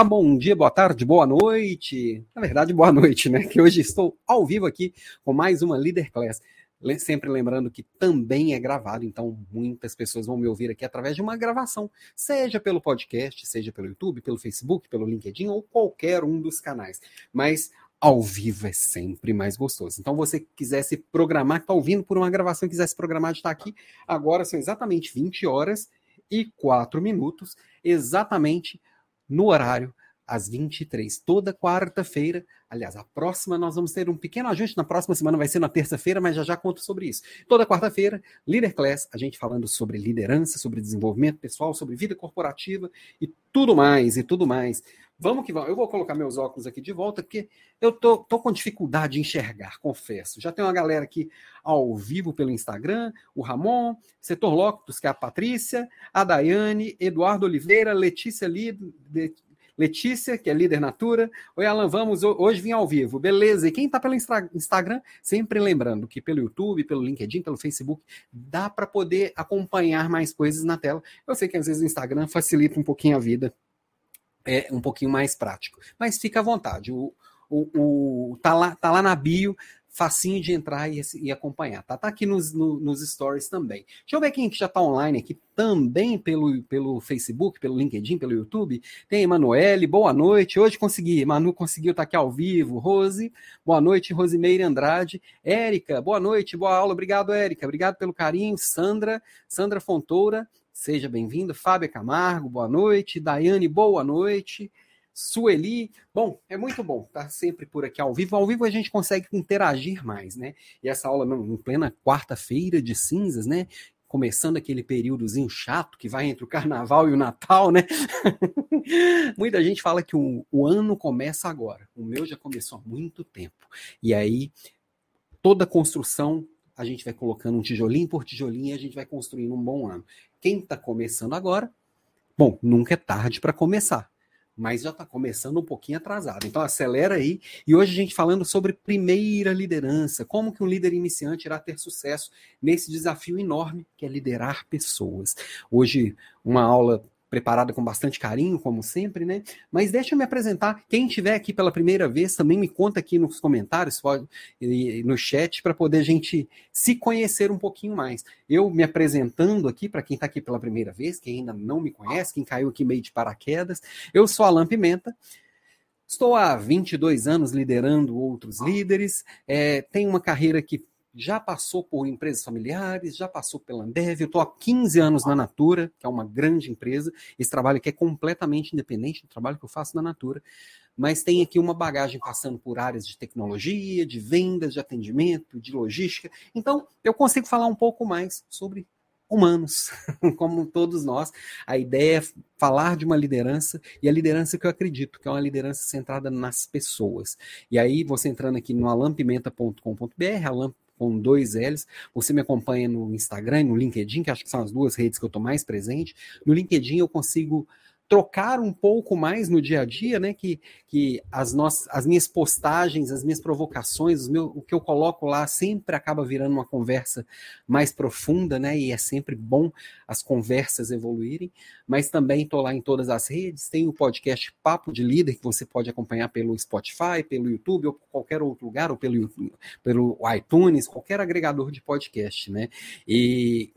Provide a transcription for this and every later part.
Olá, bom dia, boa tarde, boa noite. Na verdade, boa noite, né? Que hoje estou ao vivo aqui com mais uma Leader Class. Sempre lembrando que também é gravado, então muitas pessoas vão me ouvir aqui através de uma gravação, seja pelo podcast, seja pelo YouTube, pelo Facebook, pelo LinkedIn ou qualquer um dos canais. Mas ao vivo é sempre mais gostoso. Então, você quiser se programar, que está ouvindo por uma gravação e quiser se programar de estar aqui, agora são exatamente 20 horas e 4 minutos, exatamente no horário às 23, toda quarta-feira. Aliás, a próxima nós vamos ter um pequeno ajuste, na próxima semana vai ser na terça-feira, mas já já conto sobre isso. Toda quarta-feira, Leader Class, a gente falando sobre liderança, sobre desenvolvimento pessoal, sobre vida corporativa e tudo mais, e tudo mais. Vamos que vamos. Eu vou colocar meus óculos aqui de volta, porque eu tô, tô com dificuldade de enxergar, confesso. Já tem uma galera aqui ao vivo pelo Instagram, o Ramon, Setor Loctus, que é a Patrícia, a Daiane, Eduardo Oliveira, Letícia Lido, Letícia, que é líder Natura. Oi, Alan, vamos hoje vim ao vivo. Beleza. E quem está pelo Instagram, sempre lembrando que pelo YouTube, pelo LinkedIn, pelo Facebook, dá para poder acompanhar mais coisas na tela. Eu sei que às vezes o Instagram facilita um pouquinho a vida, é um pouquinho mais prático. Mas fica à vontade. O, o, o, tá, lá, tá lá na bio, facinho de entrar e, e acompanhar, tá? Tá aqui nos, no, nos stories também. Deixa eu ver quem que já tá online aqui também pelo, pelo Facebook, pelo LinkedIn, pelo YouTube. Tem Emanuele, boa noite. Hoje consegui, Manu conseguiu estar tá aqui ao vivo. Rose, boa noite. Rosimeire Andrade. Érica, boa noite, boa aula. Obrigado, Érica. Obrigado pelo carinho. Sandra, Sandra Fontoura, seja bem-vinda. Fábio Camargo, boa noite. Daiane, boa noite. Sueli. Bom, é muito bom estar sempre por aqui ao vivo. Ao vivo a gente consegue interagir mais, né? E essa aula em plena quarta-feira de cinzas, né? Começando aquele períodozinho chato que vai entre o carnaval e o Natal, né? Muita gente fala que o, o ano começa agora. O meu já começou há muito tempo. E aí, toda construção a gente vai colocando um tijolinho por tijolinho e a gente vai construindo um bom ano. Quem está começando agora, bom, nunca é tarde para começar mas já está começando um pouquinho atrasado. Então acelera aí. E hoje a gente falando sobre primeira liderança, como que um líder iniciante irá ter sucesso nesse desafio enorme que é liderar pessoas. Hoje uma aula preparada com bastante carinho, como sempre, né? Mas deixa eu me apresentar. Quem estiver aqui pela primeira vez, também me conta aqui nos comentários, pode, no chat, para poder a gente se conhecer um pouquinho mais. Eu me apresentando aqui, para quem está aqui pela primeira vez, quem ainda não me conhece, quem caiu aqui meio de paraquedas, eu sou Alan Pimenta. Estou há 22 anos liderando outros líderes, é, tenho uma carreira que já passou por empresas familiares, já passou pela Ambev, eu estou há 15 anos na Natura, que é uma grande empresa, esse trabalho aqui é completamente independente do trabalho que eu faço na Natura, mas tem aqui uma bagagem passando por áreas de tecnologia, de vendas, de atendimento, de logística, então eu consigo falar um pouco mais sobre humanos, como todos nós. A ideia é falar de uma liderança e a liderança que eu acredito, que é uma liderança centrada nas pessoas. E aí, você entrando aqui no alampimenta.com.br, alamp com dois L's. Você me acompanha no Instagram, no LinkedIn, que acho que são as duas redes que eu estou mais presente. No LinkedIn eu consigo trocar um pouco mais no dia a dia, né? Que, que as, nossas, as minhas postagens, as minhas provocações, meu, o que eu coloco lá sempre acaba virando uma conversa mais profunda, né? E é sempre bom as conversas evoluírem. Mas também estou lá em todas as redes. Tem o podcast Papo de Líder, que você pode acompanhar pelo Spotify, pelo YouTube, ou qualquer outro lugar, ou pelo, pelo iTunes, qualquer agregador de podcast, né? E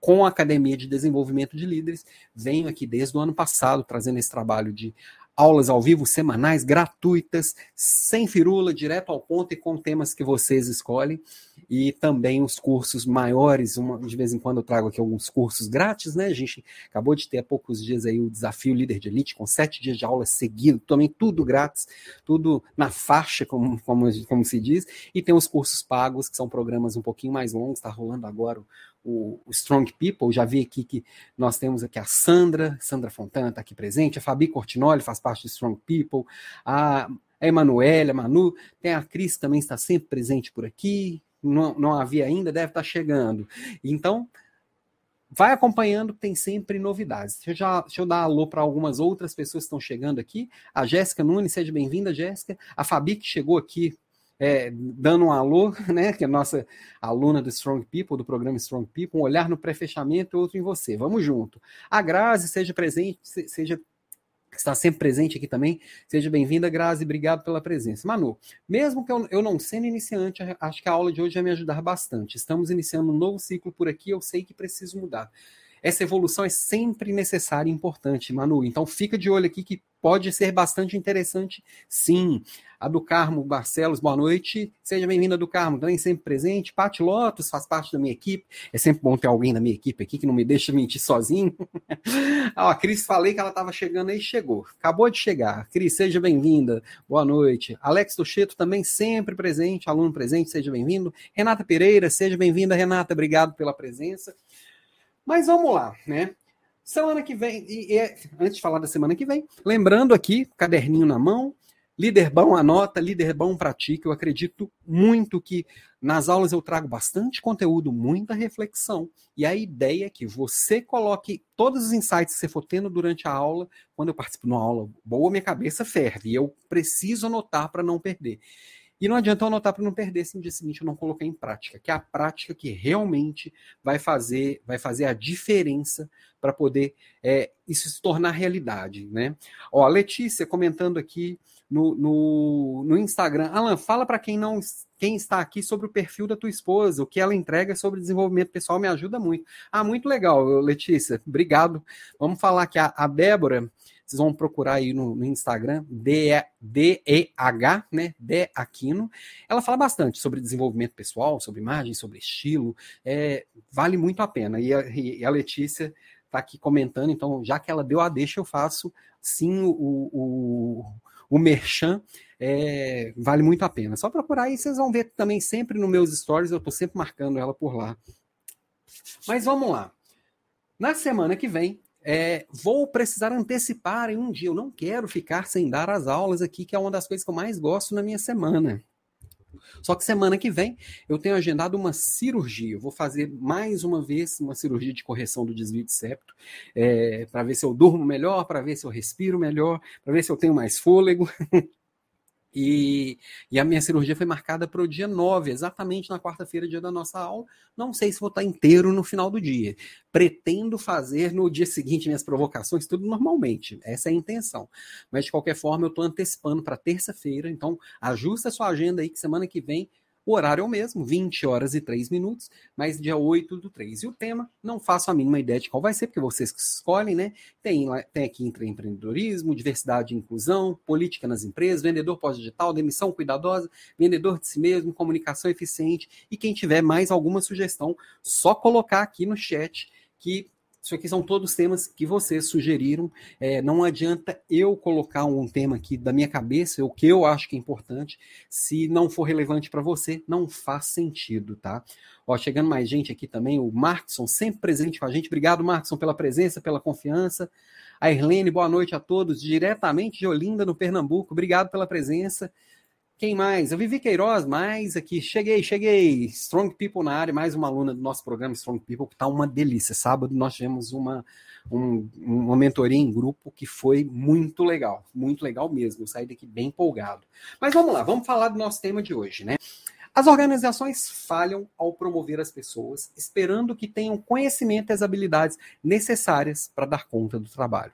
com a Academia de Desenvolvimento de Líderes. Venho aqui desde o ano passado trazendo esse trabalho de aulas ao vivo semanais, gratuitas, sem firula, direto ao ponto e com temas que vocês escolhem. E também os cursos maiores, uma, de vez em quando eu trago aqui alguns cursos grátis, né? A gente acabou de ter há poucos dias aí o desafio Líder de Elite, com sete dias de aula seguido, também tudo grátis, tudo na faixa, como, como, como se diz. E tem os cursos pagos, que são programas um pouquinho mais longos, está rolando agora o, o, Strong People, já vi aqui que nós temos aqui a Sandra, Sandra Fontana está aqui presente, a Fabi Cortinoli faz parte do Strong People, a Emanuela, a Manu, tem a Cris também está sempre presente por aqui, não, não havia ainda, deve estar tá chegando. Então, vai acompanhando, tem sempre novidades. Deixa eu, já, deixa eu dar alô para algumas outras pessoas que estão chegando aqui. A Jéssica Nunes, seja bem-vinda, Jéssica. A Fabi, que chegou aqui é, dando um alô, né, que é a nossa aluna do Strong People, do programa Strong People, um olhar no pré-fechamento outro em você. Vamos junto. A Grazi, seja presente, seja está sempre presente aqui também. Seja bem-vinda, Grazi, obrigado pela presença. Manu, mesmo que eu, eu não sendo iniciante, acho que a aula de hoje vai me ajudar bastante. Estamos iniciando um novo ciclo por aqui, eu sei que preciso mudar. Essa evolução é sempre necessária e importante, Manu. Então fica de olho aqui que pode ser bastante interessante, sim. A do Carmo Barcelos, boa noite. Seja bem-vinda do Carmo, também sempre presente. Pati Lotus faz parte da minha equipe. É sempre bom ter alguém da minha equipe aqui que não me deixa mentir sozinho. ah, a Cris, falei que ela estava chegando aí, chegou. Acabou de chegar. Cris, seja bem-vinda. Boa noite. Alex Tocheto também sempre presente, aluno presente, seja bem-vindo. Renata Pereira, seja bem-vinda, Renata. Obrigado pela presença. Mas vamos lá, né? Semana que vem, e, e, antes de falar da semana que vem, lembrando aqui, caderninho na mão, líder bom anota, líder bom pratica. Eu acredito muito que nas aulas eu trago bastante conteúdo, muita reflexão. E a ideia é que você coloque todos os insights que você for tendo durante a aula. Quando eu participo de uma aula boa, minha cabeça ferve. E eu preciso anotar para não perder. E não adianta eu anotar para não perder se no dia seguinte eu não coloquei em prática, que é a prática que realmente vai fazer, vai fazer a diferença para poder é, isso se tornar realidade, né? Ó, a Letícia comentando aqui no, no, no Instagram, Alan, fala para quem não quem está aqui sobre o perfil da tua esposa, o que ela entrega sobre desenvolvimento pessoal me ajuda muito. Ah, muito legal, Letícia, obrigado. Vamos falar que a, a Débora vocês vão procurar aí no, no Instagram, D-E-H, né? D Aquino. Ela fala bastante sobre desenvolvimento pessoal, sobre imagem, sobre estilo. É, vale muito a pena. E a, e a Letícia está aqui comentando, então, já que ela deu a deixa, eu faço sim o, o, o merchan. É, vale muito a pena. Só procurar aí, vocês vão ver também sempre nos meus stories, eu estou sempre marcando ela por lá. Mas vamos lá. Na semana que vem, é, vou precisar antecipar em um dia. Eu não quero ficar sem dar as aulas aqui, que é uma das coisas que eu mais gosto na minha semana. Só que semana que vem eu tenho agendado uma cirurgia. Eu vou fazer mais uma vez uma cirurgia de correção do desvio de septo, é, para ver se eu durmo melhor, para ver se eu respiro melhor, para ver se eu tenho mais fôlego. E, e, a minha cirurgia foi marcada para o dia 9, exatamente na quarta-feira, dia da nossa aula. Não sei se vou estar inteiro no final do dia. Pretendo fazer no dia seguinte minhas provocações, tudo normalmente. Essa é a intenção. Mas, de qualquer forma, eu estou antecipando para terça-feira. Então, ajusta a sua agenda aí, que semana que vem o horário é o mesmo, 20 horas e 3 minutos, mas dia 8 do 3. E o tema, não faço a mínima ideia de qual vai ser, porque vocês que escolhem, né? Tem, tem aqui empreendedorismo, diversidade e inclusão, política nas empresas, vendedor pós-digital, demissão cuidadosa, vendedor de si mesmo, comunicação eficiente. E quem tiver mais alguma sugestão, só colocar aqui no chat que isso aqui são todos temas que vocês sugeriram. É, não adianta eu colocar um tema aqui da minha cabeça, o que eu acho que é importante. Se não for relevante para você, não faz sentido, tá? Ó, chegando mais gente aqui também, o Markson, sempre presente com a gente. Obrigado, Markson, pela presença, pela confiança. A Irlene, boa noite a todos, diretamente de Olinda, no Pernambuco. Obrigado pela presença. Quem mais? Eu Vivi Queiroz, mais aqui. Cheguei, cheguei. Strong People na área, mais uma aluna do nosso programa Strong People, que está uma delícia. Sábado nós tivemos uma, um, uma mentoria em grupo que foi muito legal. Muito legal mesmo. Eu saí daqui bem empolgado. Mas vamos lá, vamos falar do nosso tema de hoje, né? As organizações falham ao promover as pessoas, esperando que tenham conhecimento e as habilidades necessárias para dar conta do trabalho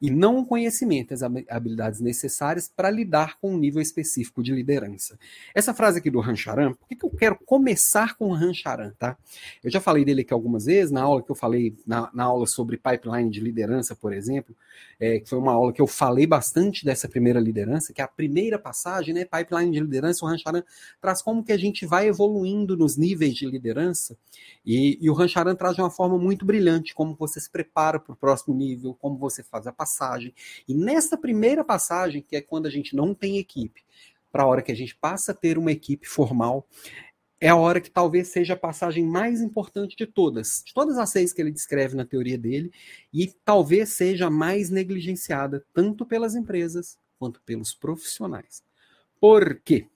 e não o conhecimento, as habilidades necessárias para lidar com um nível específico de liderança. Essa frase aqui do Rancharan, por que, que eu quero começar com o Rancharan, tá? Eu já falei dele aqui algumas vezes, na aula que eu falei, na, na aula sobre pipeline de liderança, por exemplo, é, que foi uma aula que eu falei bastante dessa primeira liderança, que é a primeira passagem, né, pipeline de liderança, o Rancharan traz como que a gente vai evoluindo nos níveis de liderança, e, e o Rancharan traz de uma forma muito brilhante, como você se prepara para o próximo nível, como você faz a passagem. E nessa primeira passagem, que é quando a gente não tem equipe, para a hora que a gente passa a ter uma equipe formal, é a hora que talvez seja a passagem mais importante de todas, de todas as seis que ele descreve na teoria dele, e talvez seja a mais negligenciada tanto pelas empresas quanto pelos profissionais. Por quê?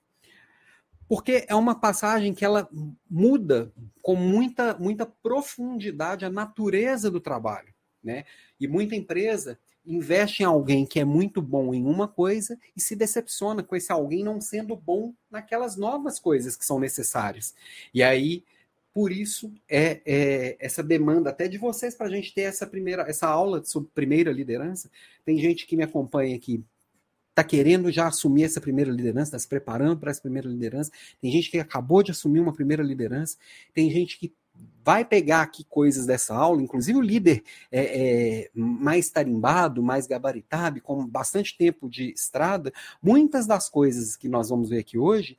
Porque é uma passagem que ela muda com muita, muita profundidade a natureza do trabalho. Né? E muita empresa investe em alguém que é muito bom em uma coisa e se decepciona com esse alguém não sendo bom naquelas novas coisas que são necessárias. E aí por isso é, é, essa demanda até de vocês para a gente ter essa primeira essa aula sobre primeira liderança. Tem gente que me acompanha aqui está querendo já assumir essa primeira liderança, está se preparando para essa primeira liderança. Tem gente que acabou de assumir uma primeira liderança. Tem gente que vai pegar aqui coisas dessa aula, inclusive o líder é, é, mais tarimbado, mais gabaritado, com bastante tempo de estrada. Muitas das coisas que nós vamos ver aqui hoje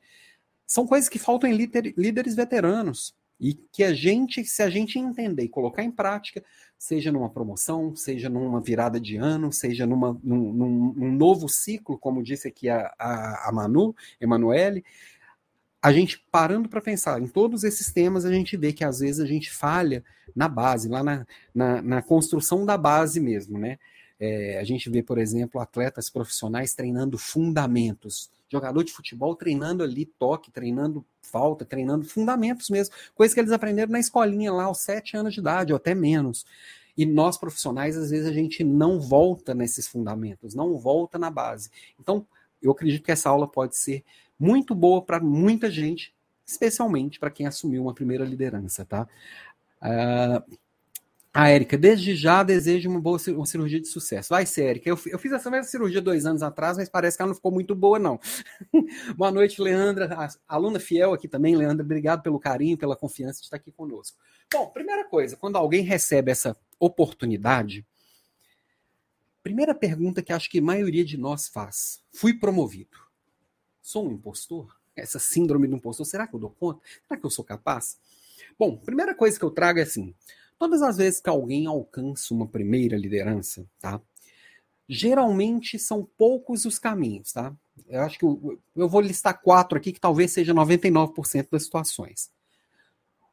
são coisas que faltam em líder, líderes veteranos. E que a gente, se a gente entender e colocar em prática, seja numa promoção, seja numa virada de ano, seja numa, num, num, num novo ciclo, como disse aqui a, a, a Manu, Emanuele, a gente parando para pensar em todos esses temas, a gente vê que às vezes a gente falha na base, lá na, na, na construção da base mesmo, né? É, a gente vê, por exemplo, atletas profissionais treinando fundamentos, jogador de futebol treinando ali toque, treinando falta, treinando fundamentos mesmo, coisas que eles aprenderam na escolinha lá aos sete anos de idade, ou até menos. E nós profissionais, às vezes, a gente não volta nesses fundamentos, não volta na base. Então, eu acredito que essa aula pode ser muito boa para muita gente, especialmente para quem assumiu uma primeira liderança, tá? Uh, a Érica, desde já desejo uma boa uma cirurgia de sucesso. Vai ser, Érica. Eu, eu, fiz essa mesma cirurgia dois anos atrás, mas parece que ela não ficou muito boa, não. boa noite, Leandra. A, aluna fiel aqui também, Leandra. Obrigado pelo carinho, pela confiança de estar aqui conosco. Bom, primeira coisa, quando alguém recebe essa oportunidade, primeira pergunta que acho que a maioria de nós faz: fui promovido. Sou um impostor? Essa síndrome do impostor, será que eu dou conta? Será que eu sou capaz? Bom, primeira coisa que eu trago é assim Todas as vezes que alguém alcança uma primeira liderança, tá? Geralmente são poucos os caminhos, tá? Eu acho que eu, eu vou listar quatro aqui que talvez seja 99% das situações.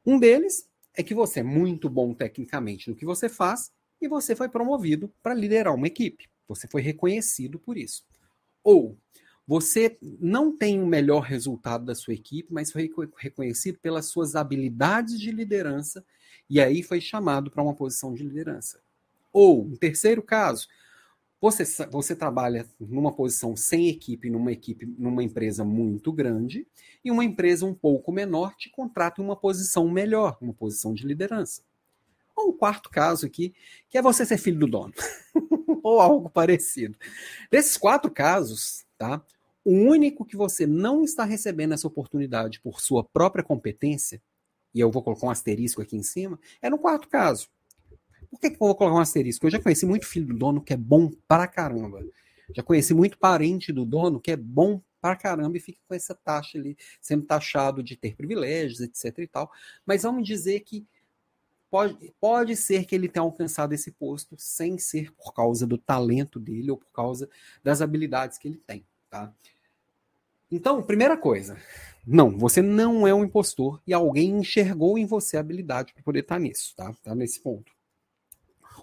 Um deles é que você é muito bom tecnicamente no que você faz e você foi promovido para liderar uma equipe. Você foi reconhecido por isso. Ou você não tem o melhor resultado da sua equipe, mas foi reconhecido pelas suas habilidades de liderança e aí foi chamado para uma posição de liderança. Ou, um terceiro caso, você, você trabalha numa posição sem equipe, numa equipe, numa empresa muito grande, e uma empresa um pouco menor te contrata em uma posição melhor, uma posição de liderança. Ou o quarto caso aqui, que é você ser filho do dono, ou algo parecido. Desses quatro casos, tá? O único que você não está recebendo essa oportunidade por sua própria competência e eu vou colocar um asterisco aqui em cima, é no quarto caso. Por que, que eu vou colocar um asterisco? Eu já conheci muito filho do dono que é bom pra caramba. Já conheci muito parente do dono que é bom pra caramba e fica com essa taxa ali, sendo taxado de ter privilégios, etc e tal. Mas vamos dizer que pode, pode ser que ele tenha alcançado esse posto sem ser por causa do talento dele ou por causa das habilidades que ele tem, tá? Então, primeira coisa, não, você não é um impostor e alguém enxergou em você a habilidade para poder estar tá nisso, tá? Tá nesse ponto.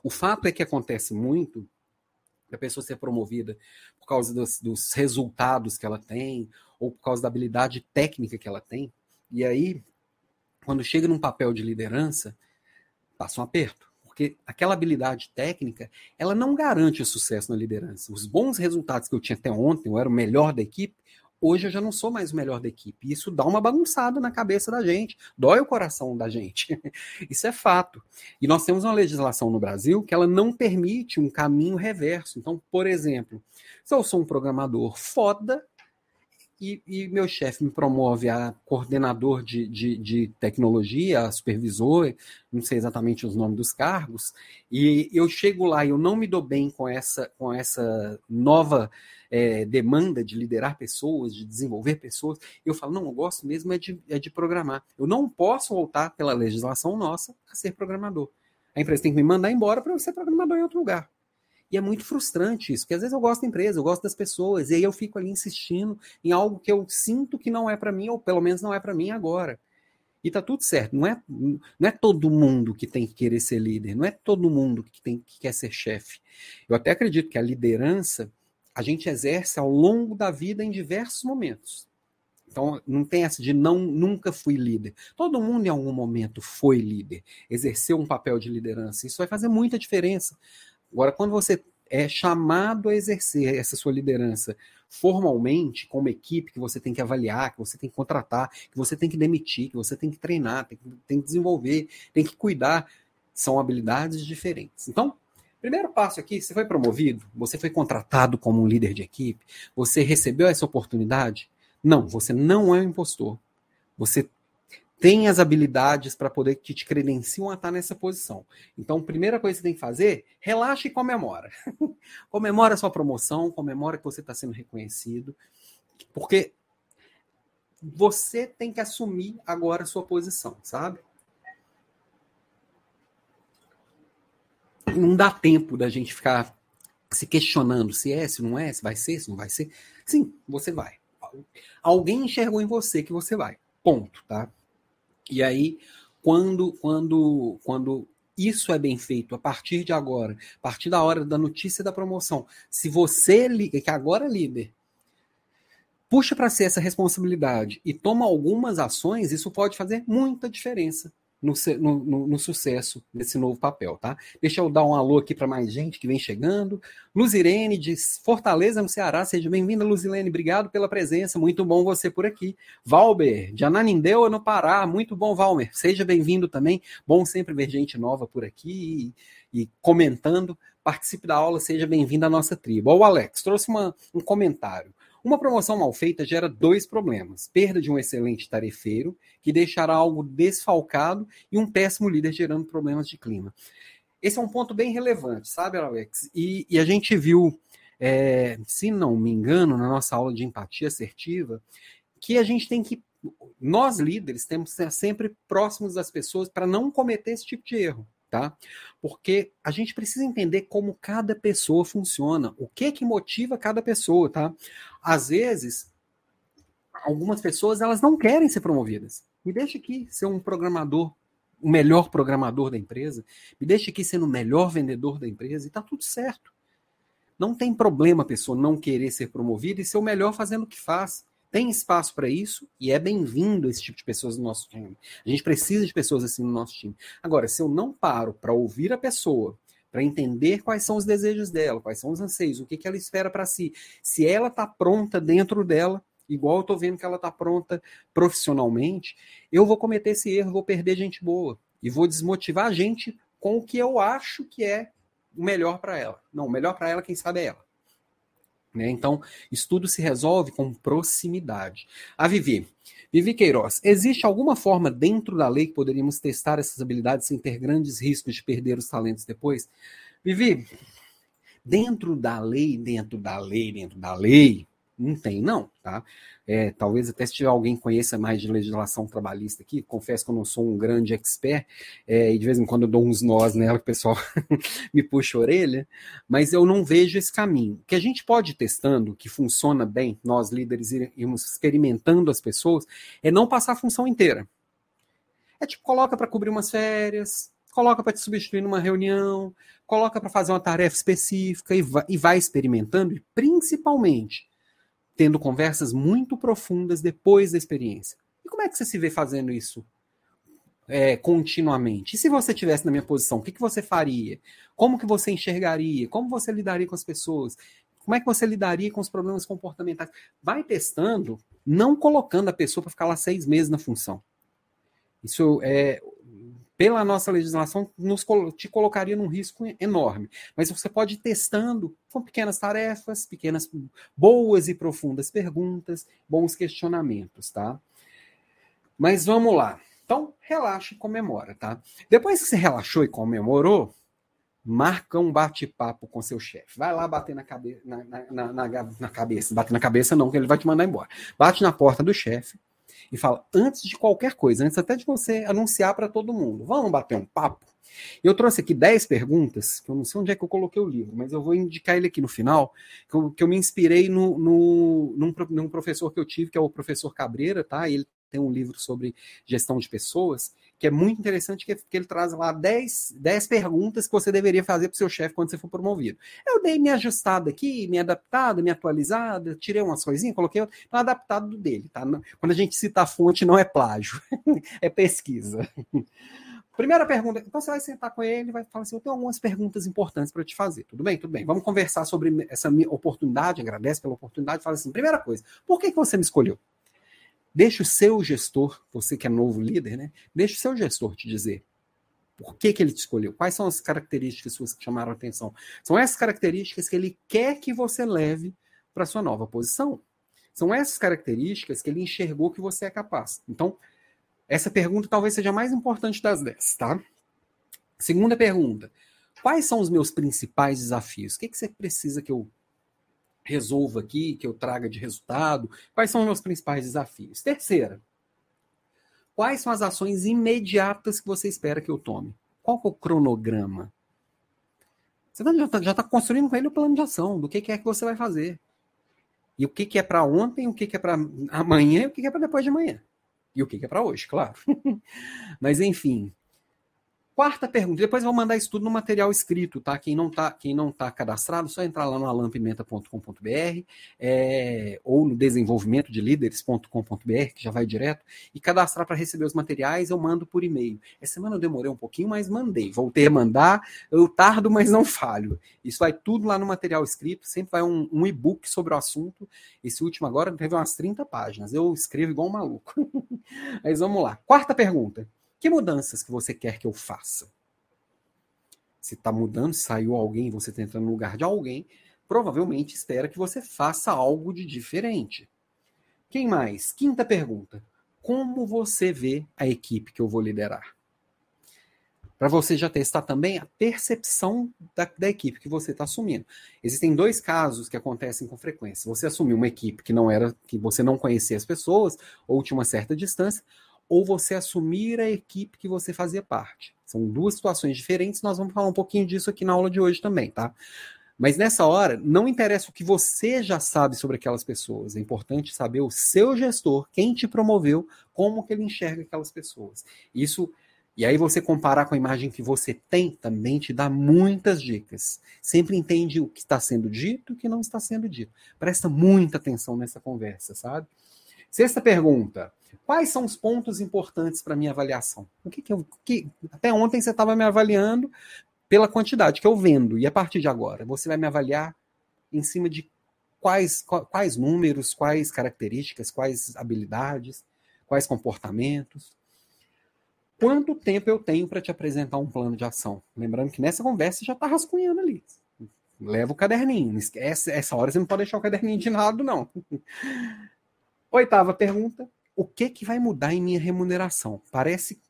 O fato é que acontece muito a pessoa ser promovida por causa dos, dos, resultados que ela tem ou por causa da habilidade técnica que ela tem. E aí, quando chega num papel de liderança, passa um aperto. Porque aquela habilidade técnica, ela não garante sucesso na liderança. Os bons resultados que eu tinha até ontem, eu era o melhor da equipe, hoje eu já não sou mais o melhor da equipe. Isso dá uma bagunçada na cabeça da gente, dói o coração da gente. Isso é fato. E nós temos uma legislação no Brasil que ela não permite um caminho reverso. Então, por exemplo, se eu sou um programador foda, e, e, meu chefe me promove a coordenador de, de, de, tecnologia, a supervisor, não sei exatamente os nomes dos cargos, e eu chego lá e eu não me dou bem com essa, com essa nova é, demanda de liderar pessoas, de desenvolver pessoas, eu falo, não, eu gosto mesmo é de, é de programar. Eu não posso voltar pela legislação nossa a ser programador. A empresa tem que me mandar embora para eu ser programador em outro lugar. E é muito frustrante isso, porque às vezes eu gosto da empresa, eu gosto das pessoas, e aí eu fico ali insistindo em algo que eu sinto que não é para mim, ou pelo menos não é para mim agora. E tá tudo certo, não é, não é todo mundo que tem que querer ser líder, não é todo mundo que, tem, que quer ser chefe. Eu até acredito que a liderança a gente exerce ao longo da vida em diversos momentos. Então, não tem essa de não nunca fui líder. Todo mundo em algum momento foi líder, exerceu um papel de liderança. Isso vai fazer muita diferença. Agora, quando você é chamado a exercer essa sua liderança formalmente, como equipe que você tem que avaliar, que você tem que contratar, que você tem que demitir, que você tem que treinar, tem que, tem que desenvolver, tem que cuidar, são habilidades diferentes. Então, primeiro passo aqui, você foi promovido, você foi contratado como um líder de equipe, você recebeu essa oportunidade? Não, você não é um impostor. Você tem as habilidades para poder que te credenciam a estar nessa posição. Então, primeira coisa que você tem que fazer, relaxa e comemora. comemora a sua promoção, comemora que você está sendo reconhecido, porque você tem que assumir agora a sua posição, sabe? Não dá tempo da gente ficar se questionando se é, se não é, se vai ser, se não vai ser. Sim, você vai. Alguém enxergou em você que você vai. Ponto, tá? E aí, quando, quando, quando isso é bem feito a partir de agora, a partir da hora da notícia da promoção, se você, que agora é líder, puxa para si essa responsabilidade e toma algumas ações, isso pode fazer muita diferença no, no, no, sucesso desse novo papel, tá? Deixa eu dar um alô aqui para mais gente que vem chegando. Luzirene de Fortaleza, no Ceará, seja bem-vinda, Luzirene, obrigado pela presença, muito bom você por aqui. Valber, de Ananindeua, no Pará, muito bom, Valmer, seja bem-vindo também, bom sempre ver gente nova por aqui e, e comentando. Participe da aula, seja bem-vindo à nossa tribo. o Alex trouxe uma, um comentário. Uma promoção mal feita gera dois problemas: perda de um excelente tarefeiro, que deixará algo desfalcado, e um péssimo líder gerando problemas de clima. Esse é um ponto bem relevante, sabe, Alex? E, e a gente viu, é, se não me engano, na nossa aula de empatia assertiva, que a gente tem que. Nós líderes temos que sempre próximos das pessoas para não cometer esse tipo de erro tá? Porque a gente precisa entender como cada pessoa funciona, o que que motiva cada pessoa, tá? Às vezes, algumas pessoas elas não querem ser promovidas. Me deixa aqui ser um programador, o melhor programador da empresa, me deixa aqui sendo o melhor vendedor da empresa e tá tudo certo. Não tem problema a pessoa não querer ser promovida e ser o melhor fazendo o que faz. Tem espaço para isso e é bem-vindo esse tipo de pessoas no nosso time. A gente precisa de pessoas assim no nosso time. Agora, se eu não paro para ouvir a pessoa, para entender quais são os desejos dela, quais são os anseios, o que, que ela espera para si, se ela está pronta dentro dela, igual eu estou vendo que ela está pronta profissionalmente, eu vou cometer esse erro, vou perder gente boa e vou desmotivar a gente com o que eu acho que é o melhor para ela. Não, o melhor para ela, quem sabe é ela. Né? Então, estudo se resolve com proximidade. A Vivi. Vivi Queiroz, existe alguma forma dentro da lei que poderíamos testar essas habilidades sem ter grandes riscos de perder os talentos depois? Vivi, dentro da lei, dentro da lei, dentro da lei, não tem, não, tá? É, talvez até se tiver alguém que conheça mais de legislação trabalhista aqui, confesso que eu não sou um grande expert, é, e de vez em quando eu dou uns nós nela, que o pessoal me puxa a orelha, mas eu não vejo esse caminho. Que a gente pode ir testando, que funciona bem, nós líderes irmos experimentando as pessoas, é não passar a função inteira. É tipo, coloca para cobrir umas férias, coloca para te substituir numa reunião, coloca para fazer uma tarefa específica e vai, e vai experimentando, e principalmente tendo conversas muito profundas depois da experiência. E como é que você se vê fazendo isso é, continuamente? E se você estivesse na minha posição, o que, que você faria? Como que você enxergaria? Como você lidaria com as pessoas? Como é que você lidaria com os problemas comportamentais? Vai testando, não colocando a pessoa para ficar lá seis meses na função. Isso é pela nossa legislação, nos, te colocaria num risco enorme. Mas você pode ir testando com pequenas tarefas, pequenas, boas e profundas perguntas, bons questionamentos, tá? Mas vamos lá. Então, relaxa e comemora, tá? Depois que você relaxou e comemorou, marca um bate-papo com seu chefe. Vai lá bater na, cabe na, na, na, na cabeça. Bater na cabeça não, que ele vai te mandar embora. Bate na porta do chefe e fala, antes de qualquer coisa, antes até de você anunciar para todo mundo, vamos bater um papo? Eu trouxe aqui 10 perguntas, que eu não sei onde é que eu coloquei o livro, mas eu vou indicar ele aqui no final, que eu, que eu me inspirei no, no, num, num, professor que eu tive, que é o professor Cabreira, tá? Ele tem um livro sobre gestão de pessoas, que é muito interessante, que, que ele traz lá 10, 10 perguntas que você deveria fazer para o seu chefe quando você for promovido. Eu dei minha ajustada aqui, minha adaptada, minha atualizada, tirei umas coisinhas, coloquei no adaptado dele, tá? Quando a gente cita a fonte, não é plágio, é pesquisa. Primeira pergunta. Então você vai sentar com ele e vai falar assim: eu tenho algumas perguntas importantes para te fazer. Tudo bem? Tudo bem. Vamos conversar sobre essa oportunidade. Agradece pela oportunidade. Fala assim: primeira coisa, por que, que você me escolheu? Deixa o seu gestor, você que é novo líder, né? Deixa o seu gestor te dizer por que, que ele te escolheu? Quais são as características suas que chamaram atenção? São essas características que ele quer que você leve para sua nova posição. São essas características que ele enxergou que você é capaz. Então, essa pergunta talvez seja a mais importante das 10, tá? Segunda pergunta: quais são os meus principais desafios? O que, que você precisa que eu resolva aqui, que eu traga de resultado? Quais são os meus principais desafios? Terceira, quais são as ações imediatas que você espera que eu tome? Qual é o cronograma? Você tá, já está tá construindo com ele o plano de ação do que, que é que você vai fazer. E o que, que é para ontem, o que, que é para amanhã e o que, que é para depois de amanhã. E o que, que é para hoje, claro. Mas enfim, Quarta pergunta, depois eu vou mandar isso tudo no material escrito, tá? Quem não tá, quem não tá cadastrado, só entrar lá no alampimenta.com.br é, ou no desenvolvimento de líderes.com.br, que já vai direto, e cadastrar para receber os materiais, eu mando por e-mail. Essa semana eu demorei um pouquinho, mas mandei. Voltei a mandar, eu tardo, mas não falho. Isso vai tudo lá no material escrito, sempre vai um, um e-book sobre o assunto. Esse último agora teve umas 30 páginas. Eu escrevo igual um maluco. mas vamos lá. Quarta pergunta. Que mudanças que você quer que eu faça? Se está mudando, saiu alguém, você está entrando no lugar de alguém, provavelmente espera que você faça algo de diferente. Quem mais? Quinta pergunta. Como você vê a equipe que eu vou liderar? Para você já testar também a percepção da, da equipe que você está assumindo. Existem dois casos que acontecem com frequência. Você assumiu uma equipe que não era, que você não conhecia as pessoas, ou tinha uma certa distância, ou você assumir a equipe que você fazia parte. São duas situações diferentes, nós vamos falar um pouquinho disso aqui na aula de hoje também, tá? Mas nessa hora, não interessa o que você já sabe sobre aquelas pessoas, é importante saber o seu gestor, quem te promoveu, como que ele enxerga aquelas pessoas. Isso e aí você comparar com a imagem que você tem também te dá muitas dicas. Sempre entende o que está sendo dito e o que não está sendo dito. Presta muita atenção nessa conversa, sabe? Sexta pergunta. Quais são os pontos importantes para minha avaliação? O que, que eu. Que, até ontem você estava me avaliando pela quantidade que eu vendo, e a partir de agora, você vai me avaliar em cima de quais, quais números, quais características, quais habilidades, quais comportamentos. Quanto tempo eu tenho para te apresentar um plano de ação? Lembrando que nessa conversa você já está rascunhando ali. Leva o caderninho. Essa, essa hora você não pode deixar o caderninho de lado, não. Oitava pergunta: o que que vai mudar em minha remuneração? Parece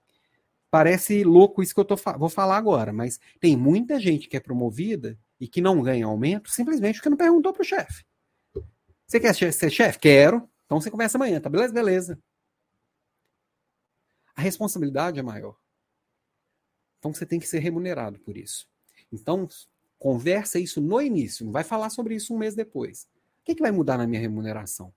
parece louco isso que eu tô, vou falar agora, mas tem muita gente que é promovida e que não ganha aumento simplesmente porque não perguntou pro chefe. Você quer ser chefe? Quero. Então você começa amanhã, tá beleza? Beleza. A responsabilidade é maior. Então você tem que ser remunerado por isso. Então, conversa isso no início, não vai falar sobre isso um mês depois. O que, que vai mudar na minha remuneração?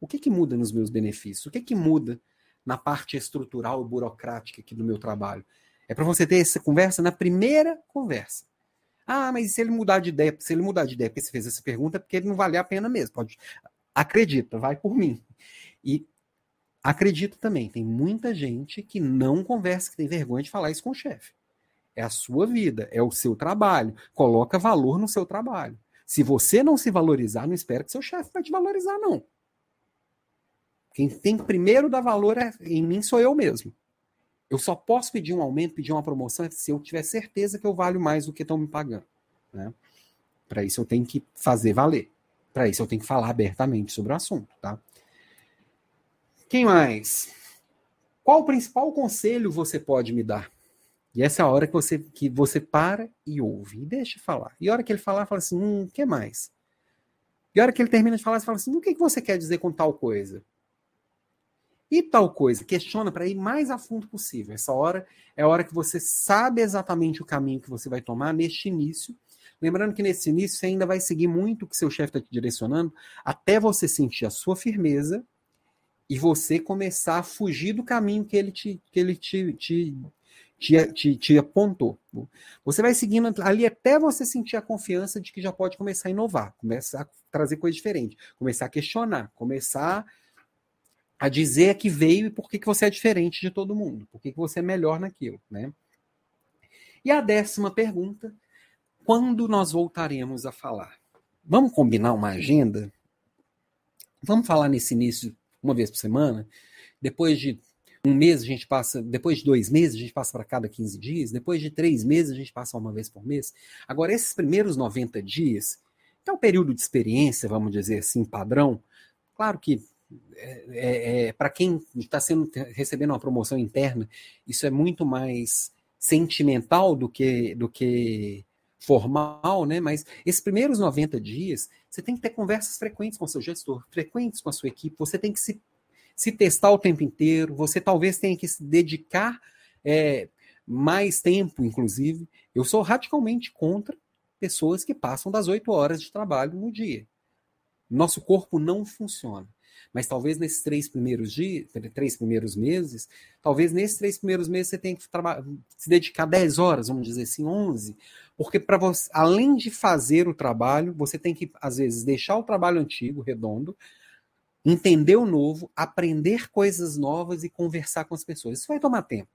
O que, que muda nos meus benefícios? O que, que muda na parte estrutural e burocrática aqui do meu trabalho? É para você ter essa conversa na primeira conversa. Ah, mas se ele mudar de ideia, se ele mudar de ideia porque você fez essa pergunta, é porque ele não vale a pena mesmo. Pode, acredita, vai por mim. E acredito também, tem muita gente que não conversa, que tem vergonha de falar isso com o chefe. É a sua vida, é o seu trabalho. Coloca valor no seu trabalho. Se você não se valorizar, não espera que seu chefe vai te valorizar, não. Quem tem primeiro dar valor é, em mim sou eu mesmo. Eu só posso pedir um aumento, pedir uma promoção se eu tiver certeza que eu valho mais do que estão me pagando. Né? Para isso eu tenho que fazer valer. Para isso eu tenho que falar abertamente sobre o assunto. Tá? Quem mais? Qual o principal conselho você pode me dar? E essa é a hora que você, que você para e ouve. E deixa falar. E a hora que ele falar, fala assim: hum, o que mais? E a hora que ele termina de falar, você fala assim: o que, que você quer dizer com tal coisa? E tal coisa, questiona para ir mais a fundo possível. Essa hora é a hora que você sabe exatamente o caminho que você vai tomar neste início. Lembrando que nesse início você ainda vai seguir muito o que seu chefe está te direcionando, até você sentir a sua firmeza e você começar a fugir do caminho que ele te, que ele te, te, te, te, te apontou. Você vai seguindo ali até você sentir a confiança de que já pode começar a inovar, começar a trazer coisa diferente, começar a questionar, começar a dizer que veio e por que, que você é diferente de todo mundo, por que, que você é melhor naquilo, né? E a décima pergunta: quando nós voltaremos a falar? Vamos combinar uma agenda? Vamos falar nesse início uma vez por semana? Depois de um mês a gente passa, depois de dois meses a gente passa para cada 15 dias, depois de três meses a gente passa uma vez por mês. Agora, esses primeiros 90 dias, que é um período de experiência, vamos dizer assim, padrão, claro que é, é, é para quem está sendo recebendo uma promoção interna, isso é muito mais sentimental do que do que formal, né? Mas esses primeiros 90 dias, você tem que ter conversas frequentes com seu gestor, frequentes com a sua equipe, você tem que se, se testar o tempo inteiro, você talvez tenha que se dedicar é, mais tempo, inclusive. Eu sou radicalmente contra pessoas que passam das 8 horas de trabalho no dia. Nosso corpo não funciona. Mas talvez nesses três primeiros dias, três primeiros meses, talvez nesses três primeiros meses você tenha que se dedicar 10 horas, vamos dizer assim, 11. Porque para você, além de fazer o trabalho, você tem que, às vezes, deixar o trabalho antigo, redondo, entender o novo, aprender coisas novas e conversar com as pessoas. Isso vai tomar tempo.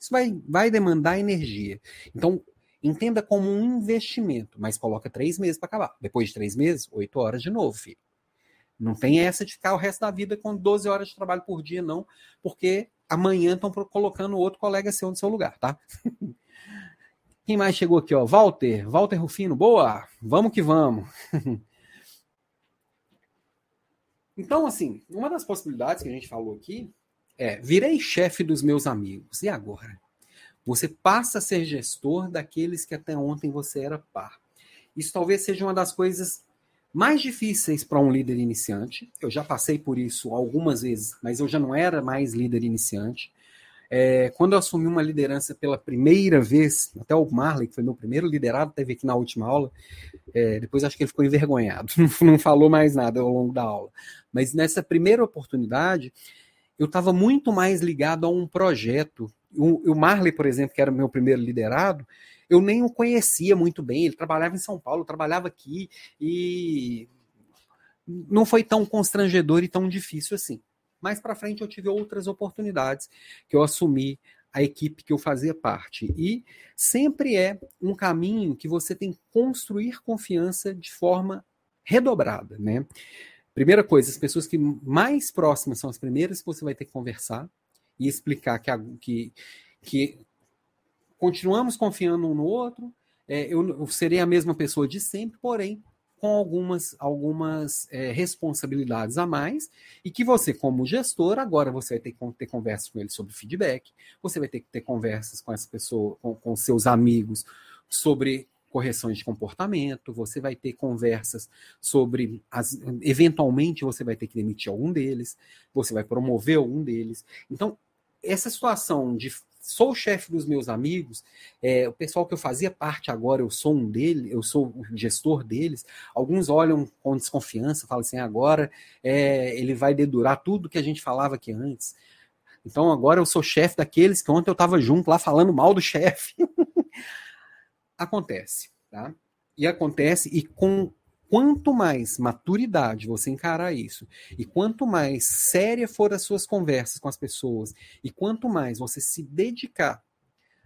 Isso vai, vai demandar energia. Então, entenda como um investimento, mas coloca três meses para acabar. Depois de três meses, oito horas de novo, filho. Não tem essa de ficar o resto da vida com 12 horas de trabalho por dia, não, porque amanhã estão colocando outro colega seu no seu lugar, tá? Quem mais chegou aqui, ó? Walter, Walter Rufino, boa! Vamos que vamos! então, assim, uma das possibilidades que a gente falou aqui é: virei chefe dos meus amigos, e agora? Você passa a ser gestor daqueles que até ontem você era par. Isso talvez seja uma das coisas mais difíceis para um líder iniciante. Eu já passei por isso algumas vezes, mas eu já não era mais líder iniciante. É, quando eu assumi uma liderança pela primeira vez, até o Marley, que foi meu primeiro liderado, teve aqui na última aula, é, depois acho que ele ficou envergonhado, não falou mais nada ao longo da aula. Mas nessa primeira oportunidade, eu estava muito mais ligado a um projeto. O, o Marley, por exemplo, que era meu primeiro liderado, eu nem o conhecia muito bem. Ele trabalhava em São Paulo, trabalhava aqui e não foi tão constrangedor e tão difícil assim. Mais para frente eu tive outras oportunidades que eu assumi a equipe que eu fazia parte. E sempre é um caminho que você tem que construir confiança de forma redobrada, né? Primeira coisa, as pessoas que mais próximas são as primeiras que você vai ter que conversar e explicar que, que, que continuamos confiando um no outro, é, eu, eu, serei a mesma pessoa de sempre, porém com algumas, algumas é, responsabilidades a mais, e que você, como gestor, agora você vai ter que ter conversas com ele sobre feedback, você vai ter que ter conversas com essa pessoa, com, com seus amigos, sobre correções de comportamento, você vai ter conversas sobre as, eventualmente você vai ter que demitir algum deles, você vai promover algum deles. Então, essa situação de sou o chefe dos meus amigos, é, o pessoal que eu fazia parte agora, eu sou um deles, eu sou o gestor deles. Alguns olham com desconfiança, falam assim, agora é, ele vai dedurar tudo que a gente falava aqui antes. Então agora eu sou chefe daqueles que ontem eu estava junto lá falando mal do chefe. acontece, tá? E acontece, e com quanto mais maturidade você encarar isso, e quanto mais séria for as suas conversas com as pessoas, e quanto mais você se dedicar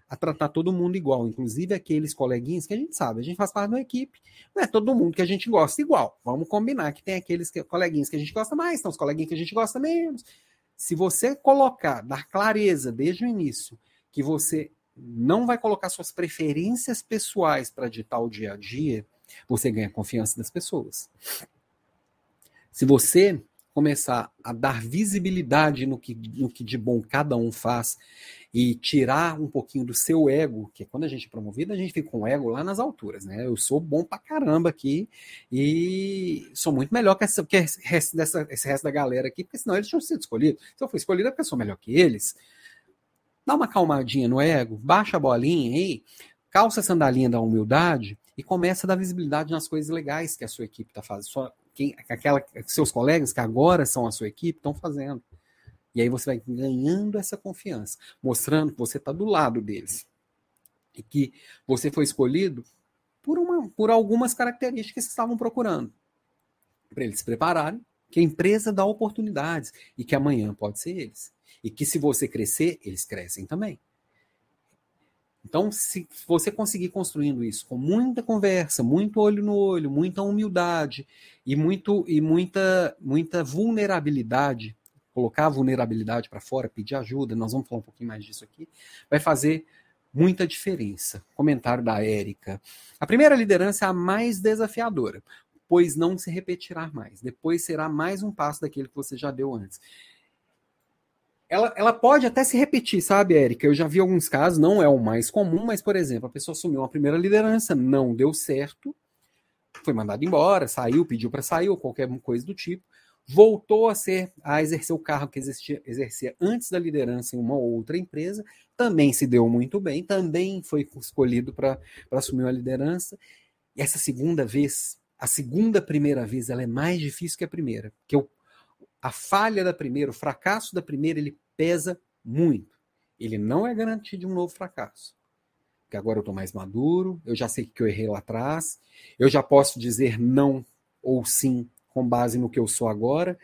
a tratar todo mundo igual, inclusive aqueles coleguinhas que a gente sabe, a gente faz parte de uma equipe, não é todo mundo que a gente gosta igual. Vamos combinar que tem aqueles que, coleguinhas que a gente gosta mais, tem os coleguinhas que a gente gosta menos. Se você colocar, dar clareza desde o início, que você não vai colocar suas preferências pessoais para ditar o dia a dia, você ganha confiança das pessoas. Se você começar a dar visibilidade no que, no que de bom cada um faz e tirar um pouquinho do seu ego, que quando a gente é promovido, a gente fica com o ego lá nas alturas, né? Eu sou bom pra caramba aqui e sou muito melhor que, essa, que esse, resto dessa, esse resto da galera aqui, porque senão eles tinham sido escolhidos. Se eu for escolhido é porque eu sou melhor que eles. Dá uma calmadinha no ego, baixa a bolinha aí, calça a sandalinha da humildade e começa a dar visibilidade nas coisas legais que a sua equipe está fazendo. Sua, quem, aquela, seus colegas que agora são a sua equipe estão fazendo. E aí você vai ganhando essa confiança, mostrando que você está do lado deles. E que você foi escolhido por, uma, por algumas características que estavam procurando. Para eles se prepararem que a empresa dá oportunidades e que amanhã pode ser eles. E que se você crescer, eles crescem também. Então, se você conseguir construindo isso com muita conversa, muito olho no olho, muita humildade e, muito, e muita, muita vulnerabilidade, colocar a vulnerabilidade para fora, pedir ajuda, nós vamos falar um pouquinho mais disso aqui, vai fazer muita diferença. Comentário da Érica. A primeira liderança é a mais desafiadora, pois não se repetirá mais. Depois será mais um passo daquele que você já deu antes ela, ela pode até se repetir, sabe, Érica? Eu já vi alguns casos, não é o mais comum, mas, por exemplo, a pessoa assumiu uma primeira liderança, não deu certo, foi mandado embora, saiu, pediu para sair, ou qualquer coisa do tipo, voltou a ser a exercer o cargo que existia, exercia antes da liderança em uma outra empresa, também se deu muito bem, também foi escolhido para assumir uma liderança. E essa segunda vez, a segunda primeira vez, ela é mais difícil que a primeira, porque o a falha da primeira, o fracasso da primeira, ele pesa muito. Ele não é garantia de um novo fracasso. Porque agora eu estou mais maduro, eu já sei que eu errei lá atrás, eu já posso dizer não ou sim com base no que eu sou agora,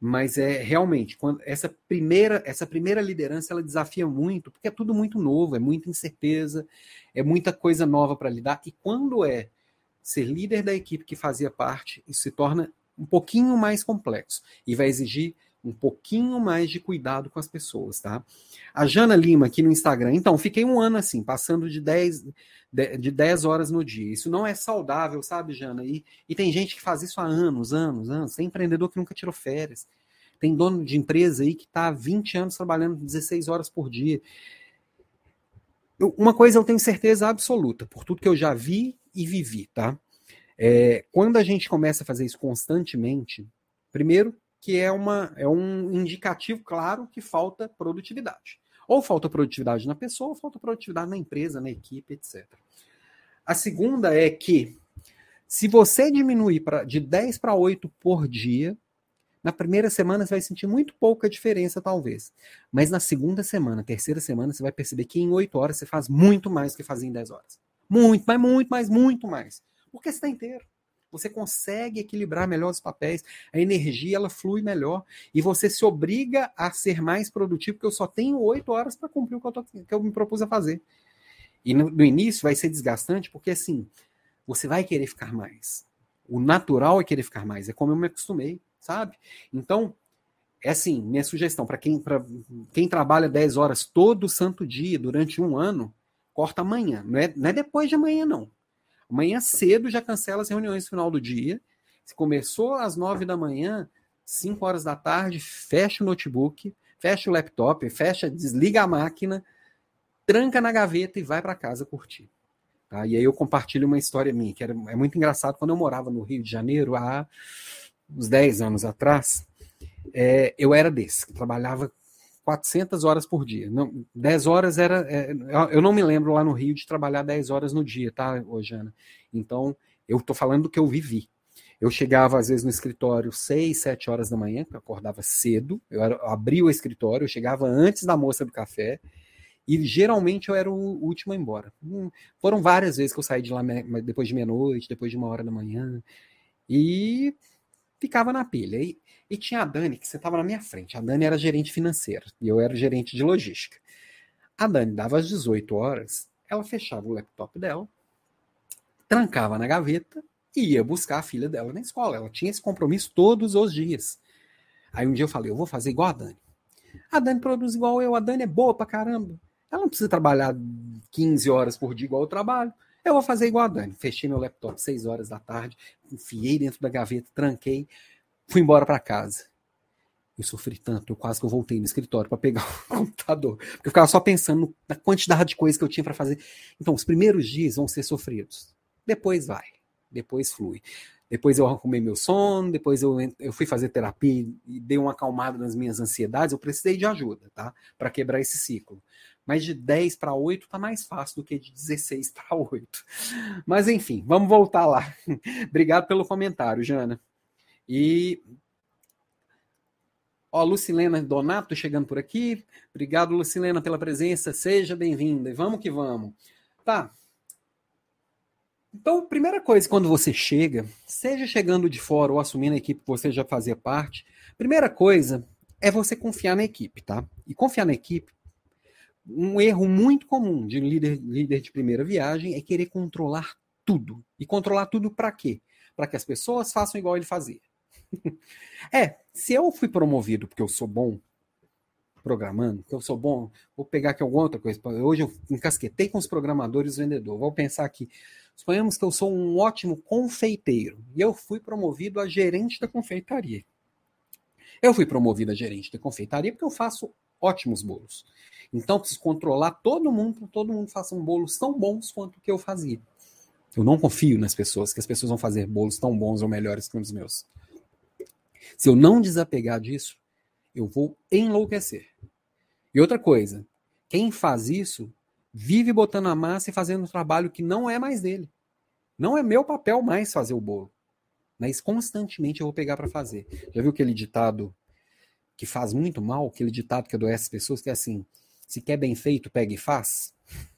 mas é realmente quando essa primeira essa primeira liderança ela desafia muito porque é tudo muito novo é muita incerteza é muita coisa nova para lidar e quando é ser líder da equipe que fazia parte isso se torna um pouquinho mais complexo e vai exigir um pouquinho mais de cuidado com as pessoas, tá? A Jana Lima aqui no Instagram. Então, fiquei um ano assim, passando de 10, de 10 horas no dia. Isso não é saudável, sabe, Jana? E, e tem gente que faz isso há anos, anos, anos. Tem empreendedor que nunca tirou férias. Tem dono de empresa aí que está há 20 anos trabalhando 16 horas por dia. Eu, uma coisa eu tenho certeza absoluta, por tudo que eu já vi e vivi, tá? É, quando a gente começa a fazer isso constantemente, primeiro que é, uma, é um indicativo claro que falta produtividade. Ou falta produtividade na pessoa, ou falta produtividade na empresa, na equipe, etc. A segunda é que, se você diminuir pra, de 10 para 8 por dia, na primeira semana você vai sentir muito pouca diferença, talvez. Mas na segunda semana, terceira semana, você vai perceber que em 8 horas você faz muito mais do que fazia em 10 horas. Muito, mas muito, mas muito mais. Porque você está inteiro. Você consegue equilibrar melhor os papéis, a energia ela flui melhor e você se obriga a ser mais produtivo, porque eu só tenho oito horas para cumprir o que eu, tô, que eu, me propus a fazer. E no, no início vai ser desgastante, porque assim, você vai querer ficar mais. O natural é querer ficar mais, é como eu me acostumei, sabe? Então, é assim, minha sugestão para quem, quem trabalha 10 horas todo santo dia durante um ano, corta amanhã. Não é, não é depois de amanhã, não. Amanhã cedo já cancela as reuniões no final do dia. Se começou às nove da manhã, cinco horas da tarde, fecha o notebook, fecha o laptop, fecha, desliga a máquina, tranca na gaveta e vai para casa curtir. Tá? E aí eu compartilho uma história minha, que era, é muito engraçado. Quando eu morava no Rio de Janeiro, há uns 10 anos atrás, é, eu era desse, trabalhava 400 horas por dia. Não, 10 horas era. É, eu não me lembro lá no Rio de trabalhar 10 horas no dia, tá, Jana? Então, eu estou falando do que eu vivi. Eu chegava, às vezes, no escritório 6, 7 horas da manhã, eu acordava cedo, eu, era, eu abria o escritório, eu chegava antes da moça do café, e geralmente eu era o último a ir embora. Hum, foram várias vezes que eu saí de lá depois de meia-noite, depois de uma hora da manhã, e ficava na pilha. E, e tinha a Dani, que você estava na minha frente. A Dani era gerente financeira e eu era gerente de logística. A Dani dava às 18 horas, ela fechava o laptop dela, trancava na gaveta e ia buscar a filha dela na escola. Ela tinha esse compromisso todos os dias. Aí um dia eu falei, eu vou fazer igual a Dani. A Dani produz igual eu, a Dani é boa pra caramba. Ela não precisa trabalhar 15 horas por dia igual eu trabalho. Eu vou fazer igual a Dani. Fechei meu laptop 6 horas da tarde, enfiei dentro da gaveta, tranquei, fui embora para casa. Eu sofri tanto, eu quase que eu voltei no escritório para pegar o computador. Porque eu ficava só pensando na quantidade de coisas que eu tinha para fazer. Então, os primeiros dias vão ser sofridos. Depois vai. Depois flui. Depois eu arrumei meu sono, depois eu, eu fui fazer terapia e dei uma acalmada nas minhas ansiedades. Eu precisei de ajuda, tá? Para quebrar esse ciclo. Mas de 10 para 8 tá mais fácil do que de 16 para 8. Mas enfim, vamos voltar lá. Obrigado pelo comentário, Jana. E Ó, Lucilena Donato chegando por aqui. Obrigado, Lucilena, pela presença. Seja bem-vinda. E vamos que vamos. Tá. Então, primeira coisa, quando você chega, seja chegando de fora ou assumindo a equipe que você já fazia parte, primeira coisa é você confiar na equipe, tá? E confiar na equipe, um erro muito comum de líder, líder de primeira viagem é querer controlar tudo. E controlar tudo para quê? Para que as pessoas façam igual ele fazia. É, se eu fui promovido porque eu sou bom programando, que eu sou bom, vou pegar aqui alguma outra coisa. Hoje eu encasquetei com os programadores vendedor. Vou pensar aqui. Suponhamos que eu sou um ótimo confeiteiro e eu fui promovido a gerente da confeitaria. Eu fui promovido a gerente da confeitaria porque eu faço ótimos bolos. Então preciso controlar todo mundo para todo mundo faça um bolos tão bons quanto o que eu fazia. Eu não confio nas pessoas, que as pessoas vão fazer bolos tão bons ou melhores que os meus. Se eu não desapegar disso, eu vou enlouquecer. E outra coisa, quem faz isso vive botando a massa e fazendo um trabalho que não é mais dele. Não é meu papel mais fazer o bolo. Mas constantemente eu vou pegar para fazer. Já viu aquele ditado que faz muito mal, aquele ditado que adoece as pessoas, que é assim: se quer bem feito, pega e faz?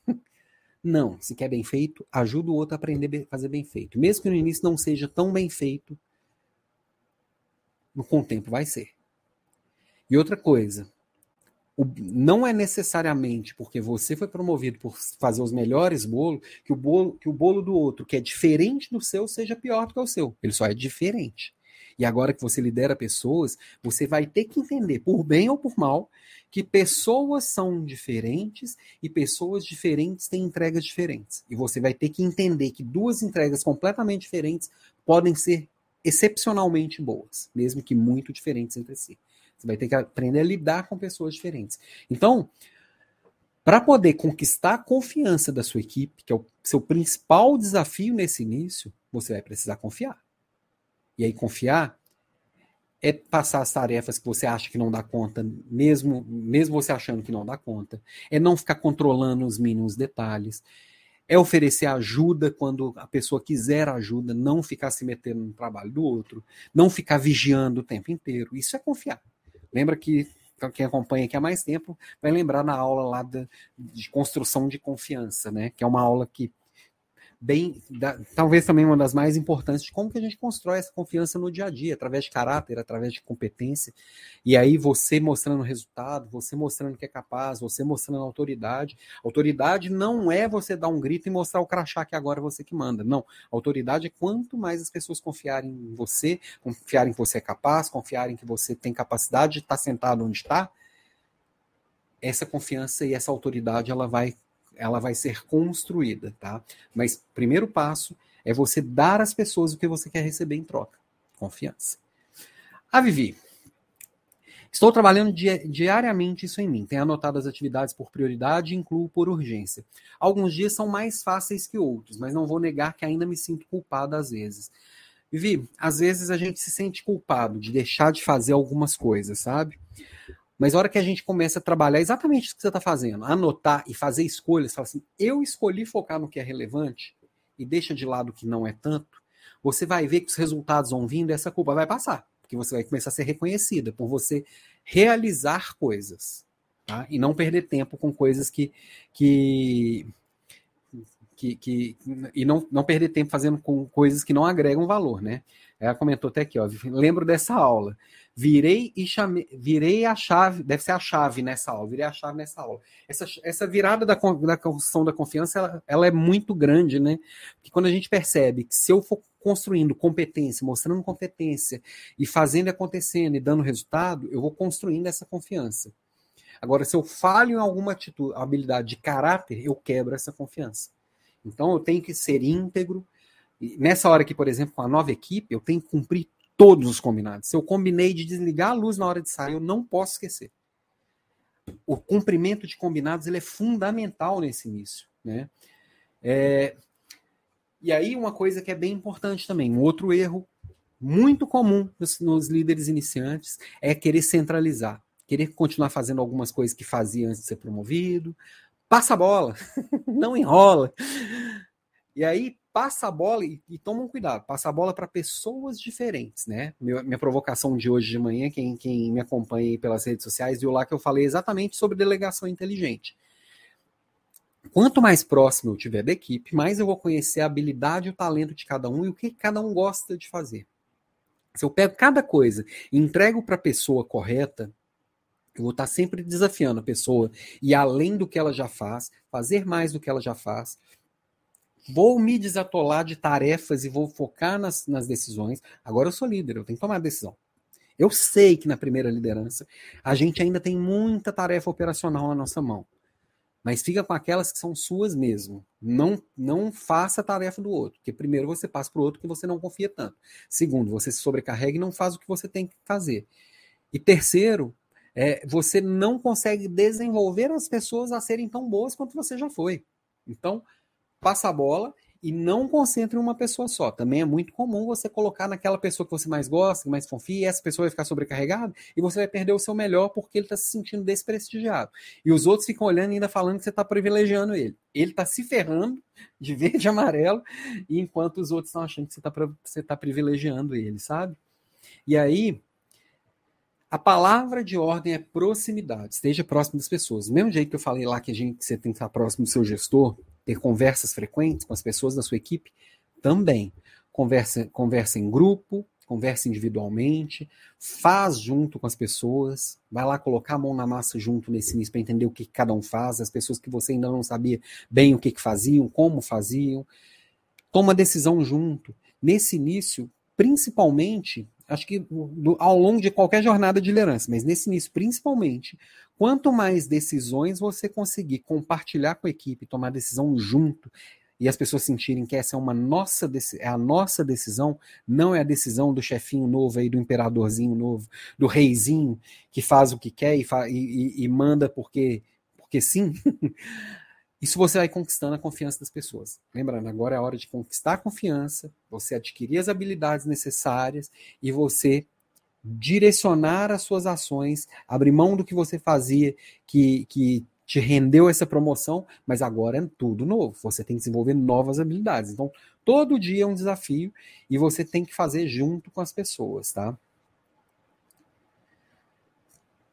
não, se quer bem feito, ajuda o outro a aprender a fazer bem feito. Mesmo que no início não seja tão bem feito, com o tempo vai ser. E outra coisa, o, não é necessariamente porque você foi promovido por fazer os melhores bolos que o bolo que o bolo do outro, que é diferente do seu, seja pior do que o seu. Ele só é diferente. E agora que você lidera pessoas, você vai ter que entender, por bem ou por mal, que pessoas são diferentes e pessoas diferentes têm entregas diferentes. E você vai ter que entender que duas entregas completamente diferentes podem ser excepcionalmente boas, mesmo que muito diferentes entre si. Você vai ter que aprender a lidar com pessoas diferentes. Então, para poder conquistar a confiança da sua equipe, que é o seu principal desafio nesse início, você vai precisar confiar. E aí, confiar é passar as tarefas que você acha que não dá conta, mesmo, mesmo você achando que não dá conta. É não ficar controlando os mínimos detalhes. É oferecer ajuda quando a pessoa quiser ajuda, não ficar se metendo no trabalho do outro, não ficar vigiando o tempo inteiro. Isso é confiar. Lembra que quem acompanha aqui há mais tempo vai lembrar na aula lá de, de construção de confiança, né? Que é uma aula que bem, da, talvez também uma das mais importantes de como que a gente constrói essa confiança no dia a dia, através de caráter, através de competência. E aí você mostrando resultado, você mostrando que é capaz, você mostrando autoridade. Autoridade não é você dar um grito e mostrar o crachá que agora é você que manda. Não. Autoridade é quanto mais as pessoas confiarem em você, confiarem que você é capaz, confiarem que você tem capacidade de estar sentado onde está, essa confiança e essa autoridade ela vai ela vai ser construída, tá? Mas primeiro passo é você dar às pessoas o que você quer receber em troca. Confiança. A Vivi. Estou trabalhando di diariamente isso em mim. Tenho anotado as atividades por prioridade e incluo por urgência. Alguns dias são mais fáceis que outros, mas não vou negar que ainda me sinto culpada às vezes. Vivi, às vezes a gente se sente culpado de deixar de fazer algumas coisas, sabe? Mas a hora que a gente começa a trabalhar exatamente isso que você está fazendo, anotar e fazer escolhas, fala assim, eu escolhi focar no que é relevante e deixa de lado o que não é tanto, você vai ver que os resultados vão vindo e essa culpa vai passar. Porque você vai começar a ser reconhecida por você realizar coisas. Tá? E não perder tempo com coisas que, que que, que, e não, não perder tempo fazendo com coisas que não agregam valor, né? Ela comentou até aqui, ó, lembro dessa aula. Virei e chamei, virei a chave, deve ser a chave nessa aula, virei a chave nessa aula. Essa, essa virada da, da construção da confiança, ela, ela é muito grande, né? Porque quando a gente percebe que se eu for construindo competência, mostrando competência e fazendo acontecendo e dando resultado, eu vou construindo essa confiança. Agora, se eu falho em alguma atitude, habilidade de caráter, eu quebro essa confiança. Então eu tenho que ser íntegro. Nessa hora aqui, por exemplo, com a nova equipe, eu tenho que cumprir todos os combinados. Se eu combinei de desligar a luz na hora de sair, eu não posso esquecer. O cumprimento de combinados ele é fundamental nesse início. Né? É... E aí, uma coisa que é bem importante também, um outro erro muito comum nos, nos líderes iniciantes é querer centralizar, querer continuar fazendo algumas coisas que fazia antes de ser promovido, passa a bola, não enrola. E aí passa a bola e, e toma um cuidado, passa a bola para pessoas diferentes, né? Minha, minha, provocação de hoje de manhã, quem, quem me acompanha pelas redes sociais, viu lá que eu falei exatamente sobre delegação inteligente. Quanto mais próximo eu tiver da equipe, mais eu vou conhecer a habilidade e o talento de cada um e o que cada um gosta de fazer. Se eu pego cada coisa e entrego para a pessoa correta, eu vou estar sempre desafiando a pessoa e além do que ela já faz, fazer mais do que ela já faz. Vou me desatolar de tarefas e vou focar nas, nas decisões. Agora eu sou líder, eu tenho que tomar a decisão. Eu sei que na primeira liderança a gente ainda tem muita tarefa operacional na nossa mão. Mas fica com aquelas que são suas mesmo. Não, não faça a tarefa do outro. Porque primeiro você passa para o outro que você não confia tanto. Segundo, você se sobrecarrega e não faz o que você tem que fazer. E terceiro, é, você não consegue desenvolver as pessoas a serem tão boas quanto você já foi. Então, passa a bola e não concentre em uma pessoa só. Também é muito comum você colocar naquela pessoa que você mais gosta, que mais confia, e essa pessoa vai ficar sobrecarregada e você vai perder o seu melhor porque ele está se sentindo desprestigiado. E os outros ficam olhando e ainda falando que você está privilegiando ele. Ele está se ferrando de verde e amarelo, enquanto os outros estão achando que você está tá privilegiando ele, sabe? E aí, a palavra de ordem é proximidade. Esteja próximo das pessoas. Do mesmo jeito que eu falei lá que a gente, você tem que estar próximo do seu gestor, ter conversas frequentes com as pessoas da sua equipe? Também. Conversa, conversa em grupo, conversa individualmente, faz junto com as pessoas, vai lá colocar a mão na massa junto nesse início para entender o que cada um faz, as pessoas que você ainda não sabia bem o que, que faziam, como faziam. Toma decisão junto. Nesse início, principalmente, acho que ao longo de qualquer jornada de liderança, mas nesse início principalmente, quanto mais decisões você conseguir compartilhar com a equipe, tomar decisão junto, e as pessoas sentirem que essa é uma nossa é a nossa decisão, não é a decisão do chefinho novo aí, do imperadorzinho novo, do reizinho que faz o que quer e, e, e manda porque, porque sim. Isso você vai conquistando a confiança das pessoas. Lembrando, agora é a hora de conquistar a confiança, você adquirir as habilidades necessárias e você direcionar as suas ações, abrir mão do que você fazia que, que te rendeu essa promoção, mas agora é tudo novo. Você tem que desenvolver novas habilidades. Então, todo dia é um desafio e você tem que fazer junto com as pessoas, tá?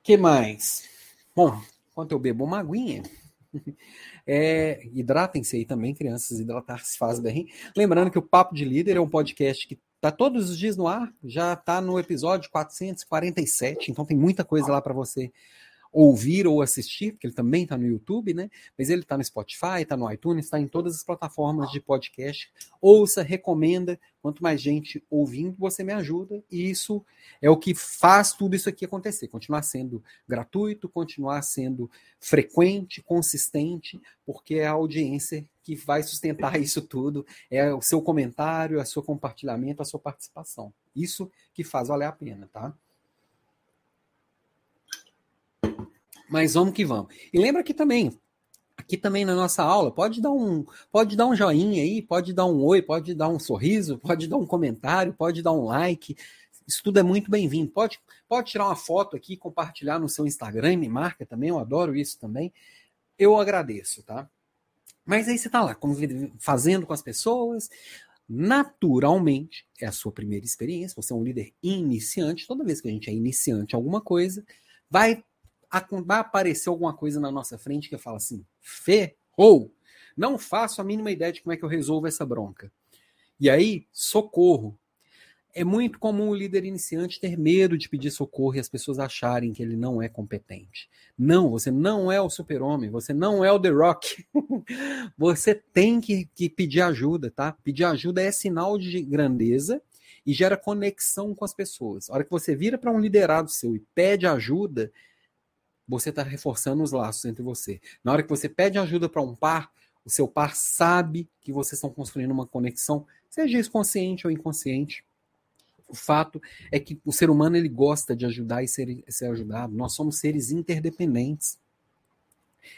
que mais? Bom, enquanto eu bebo uma aguinha, é, hidratem-se aí também, crianças, hidratar-se faz bem. Lembrando que o Papo de Líder é um podcast que está todos os dias no ar, já está no episódio 447, então tem muita coisa lá para você ouvir ou assistir, porque ele também está no YouTube, né? Mas ele está no Spotify, está no iTunes, está em todas as plataformas de podcast. Ouça, recomenda. Quanto mais gente ouvindo, você me ajuda. E isso é o que faz tudo isso aqui acontecer. Continuar sendo gratuito, continuar sendo frequente, consistente, porque é a audiência que vai sustentar isso tudo. É o seu comentário, é o seu compartilhamento, a sua participação. Isso que faz valer a pena, tá? Mas vamos que vamos. E lembra que também, aqui também na nossa aula, pode dar um, pode dar um joinha aí, pode dar um oi, pode dar um sorriso, pode dar um comentário, pode dar um like. Isso tudo é muito bem-vindo. Pode, pode tirar uma foto aqui, compartilhar no seu Instagram, me marca também, eu adoro isso também. Eu agradeço, tá? Mas aí você está lá, fazendo com as pessoas, naturalmente, é a sua primeira experiência, você é um líder iniciante, toda vez que a gente é iniciante em alguma coisa, vai vai aparecer alguma coisa na nossa frente que eu falo assim, ferrou, não faço a mínima ideia de como é que eu resolvo essa bronca. E aí, socorro. É muito comum o líder iniciante ter medo de pedir socorro e as pessoas acharem que ele não é competente. Não, você não é o super-homem, você não é o The Rock. você tem que, que pedir ajuda, tá? Pedir ajuda é sinal de grandeza e gera conexão com as pessoas. A hora que você vira para um liderado seu e pede ajuda, você está reforçando os laços entre você. Na hora que você pede ajuda para um par, o seu par sabe que vocês estão construindo uma conexão, seja isso consciente ou inconsciente. O fato é que o ser humano ele gosta de ajudar e ser, ser ajudado. Nós somos seres interdependentes.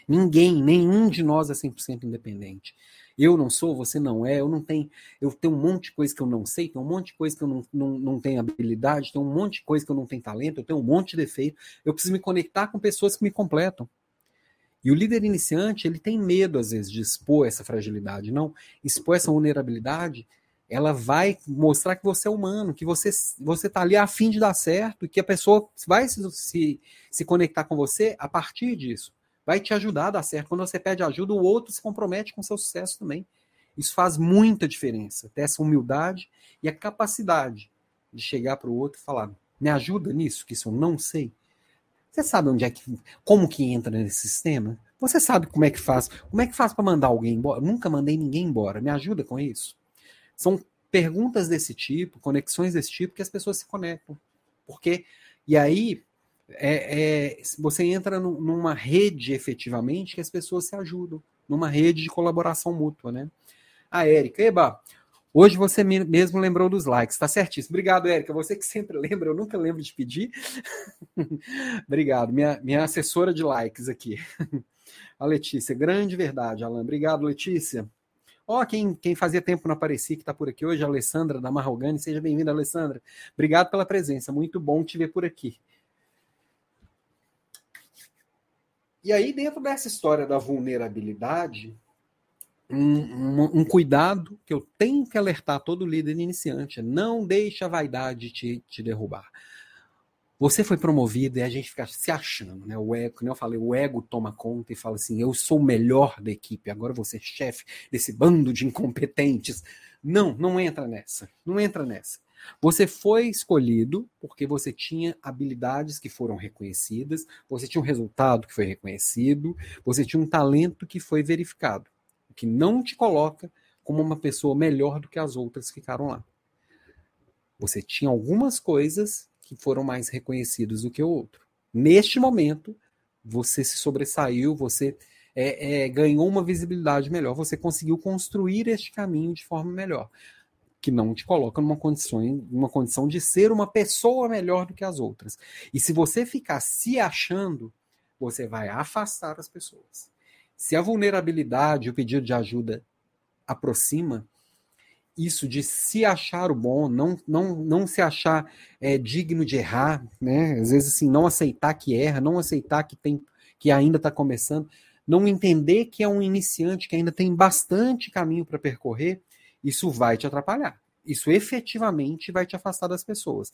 Ninguém, nenhum de nós é 100% independente. Eu não sou, você não é, eu não tenho, eu tenho um monte de coisa que eu não sei, tem um monte de coisa que eu não, não, não tenho habilidade, tem um monte de coisa que eu não tenho talento, eu tenho um monte de defeito. Eu preciso me conectar com pessoas que me completam. E o líder iniciante, ele tem medo, às vezes, de expor essa fragilidade. Não, expor essa vulnerabilidade, ela vai mostrar que você é humano, que você você está ali a fim de dar certo, e que a pessoa vai se, se, se conectar com você a partir disso. Vai te ajudar a dar certo. Quando você pede ajuda, o outro se compromete com o seu sucesso também. Isso faz muita diferença. Ter essa humildade e a capacidade de chegar para o outro e falar: me ajuda nisso, que isso eu não sei. Você sabe onde é que. como que entra nesse sistema? Você sabe como é que faz? Como é que faz para mandar alguém embora? Nunca mandei ninguém embora. Me ajuda com isso? São perguntas desse tipo, conexões desse tipo que as pessoas se conectam. Porque. E aí. É, é, você entra numa rede efetivamente que as pessoas se ajudam, numa rede de colaboração mútua, né? A Érica, eba, Hoje você mesmo lembrou dos likes, tá certíssimo. Obrigado, Érica. Você que sempre lembra, eu nunca lembro de pedir. Obrigado, minha, minha assessora de likes aqui. A Letícia, grande verdade, Alan. Obrigado, Letícia. Ó, oh, quem, quem fazia tempo não aparecia, que está por aqui hoje, a Alessandra da Marrogani. Seja bem-vinda, Alessandra. Obrigado pela presença, muito bom te ver por aqui. E aí, dentro dessa história da vulnerabilidade, um, um, um, cuidado que eu tenho que alertar todo líder iniciante: não deixe a vaidade te, te derrubar. Você foi promovido e a gente fica se achando, né? O ego, como eu falei, o ego toma conta e fala assim: eu sou o melhor da equipe, agora você é chefe desse bando de incompetentes. Não, não entra nessa. Não entra nessa. Você foi escolhido porque você tinha habilidades que foram reconhecidas, você tinha um resultado que foi reconhecido, você tinha um talento que foi verificado o que não te coloca como uma pessoa melhor do que as outras que ficaram lá. Você tinha algumas coisas que foram mais reconhecidas do que o outro. Neste momento, você se sobressaiu, você é, é, ganhou uma visibilidade melhor, você conseguiu construir este caminho de forma melhor, que não te coloca numa condição, numa condição de ser uma pessoa melhor do que as outras. E se você ficar se achando, você vai afastar as pessoas. Se a vulnerabilidade, o pedido de ajuda aproxima, isso de se achar o bom, não, não, não se achar é, digno de errar, né? Às vezes assim, não aceitar que erra, não aceitar que tem que ainda está começando, não entender que é um iniciante que ainda tem bastante caminho para percorrer, isso vai te atrapalhar isso efetivamente vai te afastar das pessoas.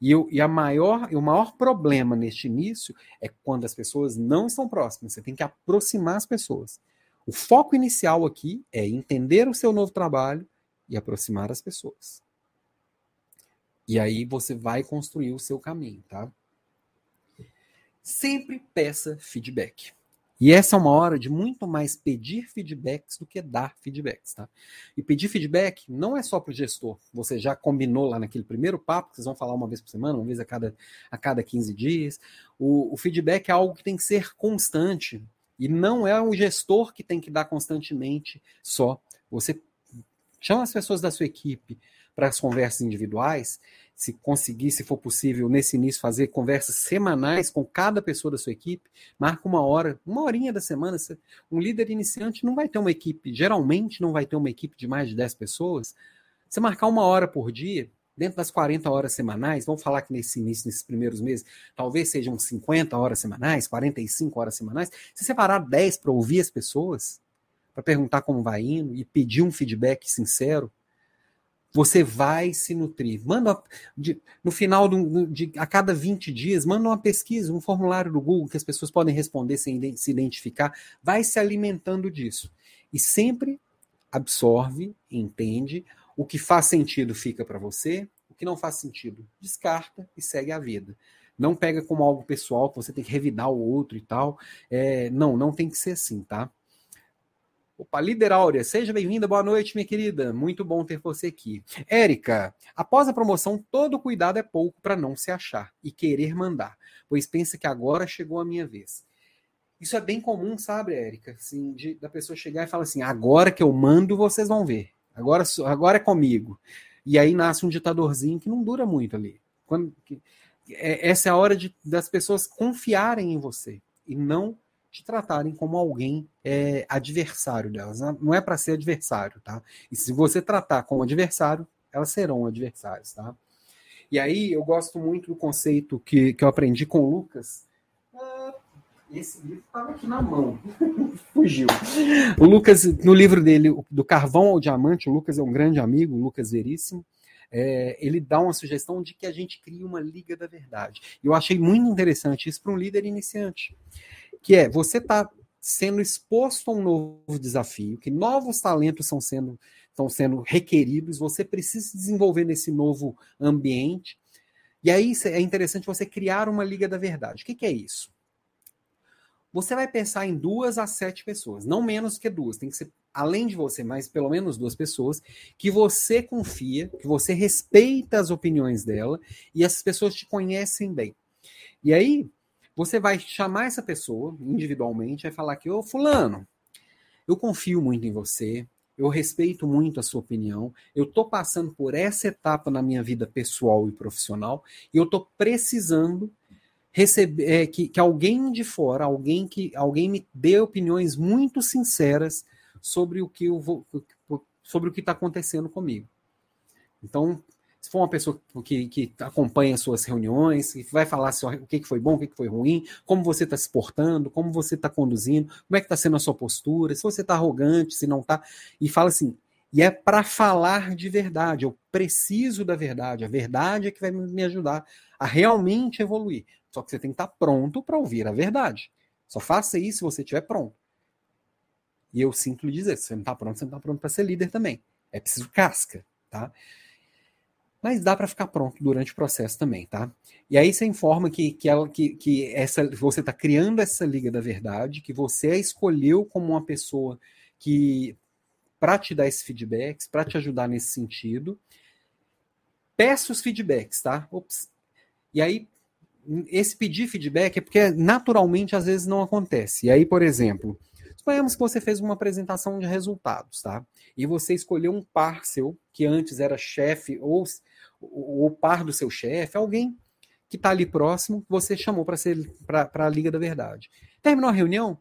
E, eu, e a maior, o maior problema neste início é quando as pessoas não estão próximas. Você tem que aproximar as pessoas. O foco inicial aqui é entender o seu novo trabalho e aproximar as pessoas. E aí você vai construir o seu caminho, tá? Sempre peça feedback. E essa é uma hora de muito mais pedir feedbacks do que dar feedbacks, tá? E pedir feedback não é só para o gestor. Você já combinou lá naquele primeiro papo, que vocês vão falar uma vez por semana, uma vez a cada, a cada 15 dias. O, o feedback é algo que tem que ser constante. E não é o gestor que tem que dar constantemente só. Você chama as pessoas da sua equipe para as conversas individuais se conseguir, se for possível, nesse início, fazer conversas semanais com cada pessoa da sua equipe, marca uma hora, uma horinha da semana. Um líder iniciante não vai ter uma equipe, geralmente não vai ter uma equipe de mais de 10 pessoas. Você marcar uma hora por dia, dentro das 40 horas semanais, vamos falar que nesse início, nesses primeiros meses, talvez sejam 50 horas semanais, 45 horas semanais. Se separar 10 para ouvir as pessoas, para perguntar como vai indo e pedir um feedback sincero, você vai se nutrir. Manda de, no final de a cada 20 dias, manda uma pesquisa, um formulário do Google que as pessoas podem responder sem se identificar. Vai se alimentando disso. E sempre absorve, entende. O que faz sentido fica para você, o que não faz sentido, descarta e segue a vida. Não pega como algo pessoal que você tem que revidar o outro e tal. É, não, não tem que ser assim, tá? Opa, Líder Áurea, seja bem-vinda, boa noite, minha querida. Muito bom ter você aqui. Érica, após a promoção, todo cuidado é pouco para não se achar e querer mandar, pois pensa que agora chegou a minha vez. Isso é bem comum, sabe, Érica? Assim, da pessoa chegar e falar assim: agora que eu mando, vocês vão ver. Agora, agora é comigo. E aí nasce um ditadorzinho que não dura muito ali. Quando, que, é, essa é a hora de, das pessoas confiarem em você e não te tratarem como alguém é, adversário delas. Não é para ser adversário, tá? E se você tratar como adversário, elas serão adversários, tá? E aí eu gosto muito do conceito que, que eu aprendi com o Lucas. Ah, esse livro estava aqui na mão, fugiu. O Lucas, no livro dele, do Carvão ao Diamante, o Lucas é um grande amigo, o Lucas Veríssimo. É, ele dá uma sugestão de que a gente crie uma liga da verdade. Eu achei muito interessante isso para um líder iniciante que é você está sendo exposto a um novo desafio, que novos talentos estão sendo, estão sendo requeridos, você precisa se desenvolver nesse novo ambiente. E aí é interessante você criar uma liga da verdade. O que, que é isso? Você vai pensar em duas a sete pessoas, não menos que duas, tem que ser além de você, mais pelo menos duas pessoas, que você confia, que você respeita as opiniões dela e essas pessoas te conhecem bem. E aí, você vai chamar essa pessoa individualmente, vai falar que, ô fulano, eu confio muito em você, eu respeito muito a sua opinião, eu estou passando por essa etapa na minha vida pessoal e profissional, e eu estou precisando receber é, que, que alguém de fora, alguém que alguém me dê opiniões muito sinceras sobre o que eu vou, sobre o que está acontecendo comigo. Então, se for uma pessoa que, que acompanha suas reuniões, que vai falar o que, que foi bom, o que, que foi ruim, como você está se portando, como você está conduzindo, como é que está sendo a sua postura, se você está arrogante, se não está, e fala assim, e é para falar de verdade, eu preciso da verdade, a verdade é que vai me ajudar a realmente evoluir. Só que você tem que estar tá pronto para ouvir a verdade. Só faça isso se você estiver pronto. E eu sinto lhe dizer, se você não está pronto, você não está pronto para ser líder também. É preciso casca, tá? Mas dá para ficar pronto durante o processo também, tá? E aí você informa que, que, ela, que, que essa, você está criando essa liga da verdade, que você a escolheu como uma pessoa que para te dar esses feedbacks, para te ajudar nesse sentido. Peça os feedbacks, tá? Ops. E aí, esse pedir feedback é porque naturalmente às vezes não acontece. E aí, por exemplo, Suponhamos que você fez uma apresentação de resultados, tá? E você escolheu um par seu, que antes era chefe ou o par do seu chefe, alguém que está ali próximo, você chamou para ser para a Liga da Verdade. Terminou a reunião?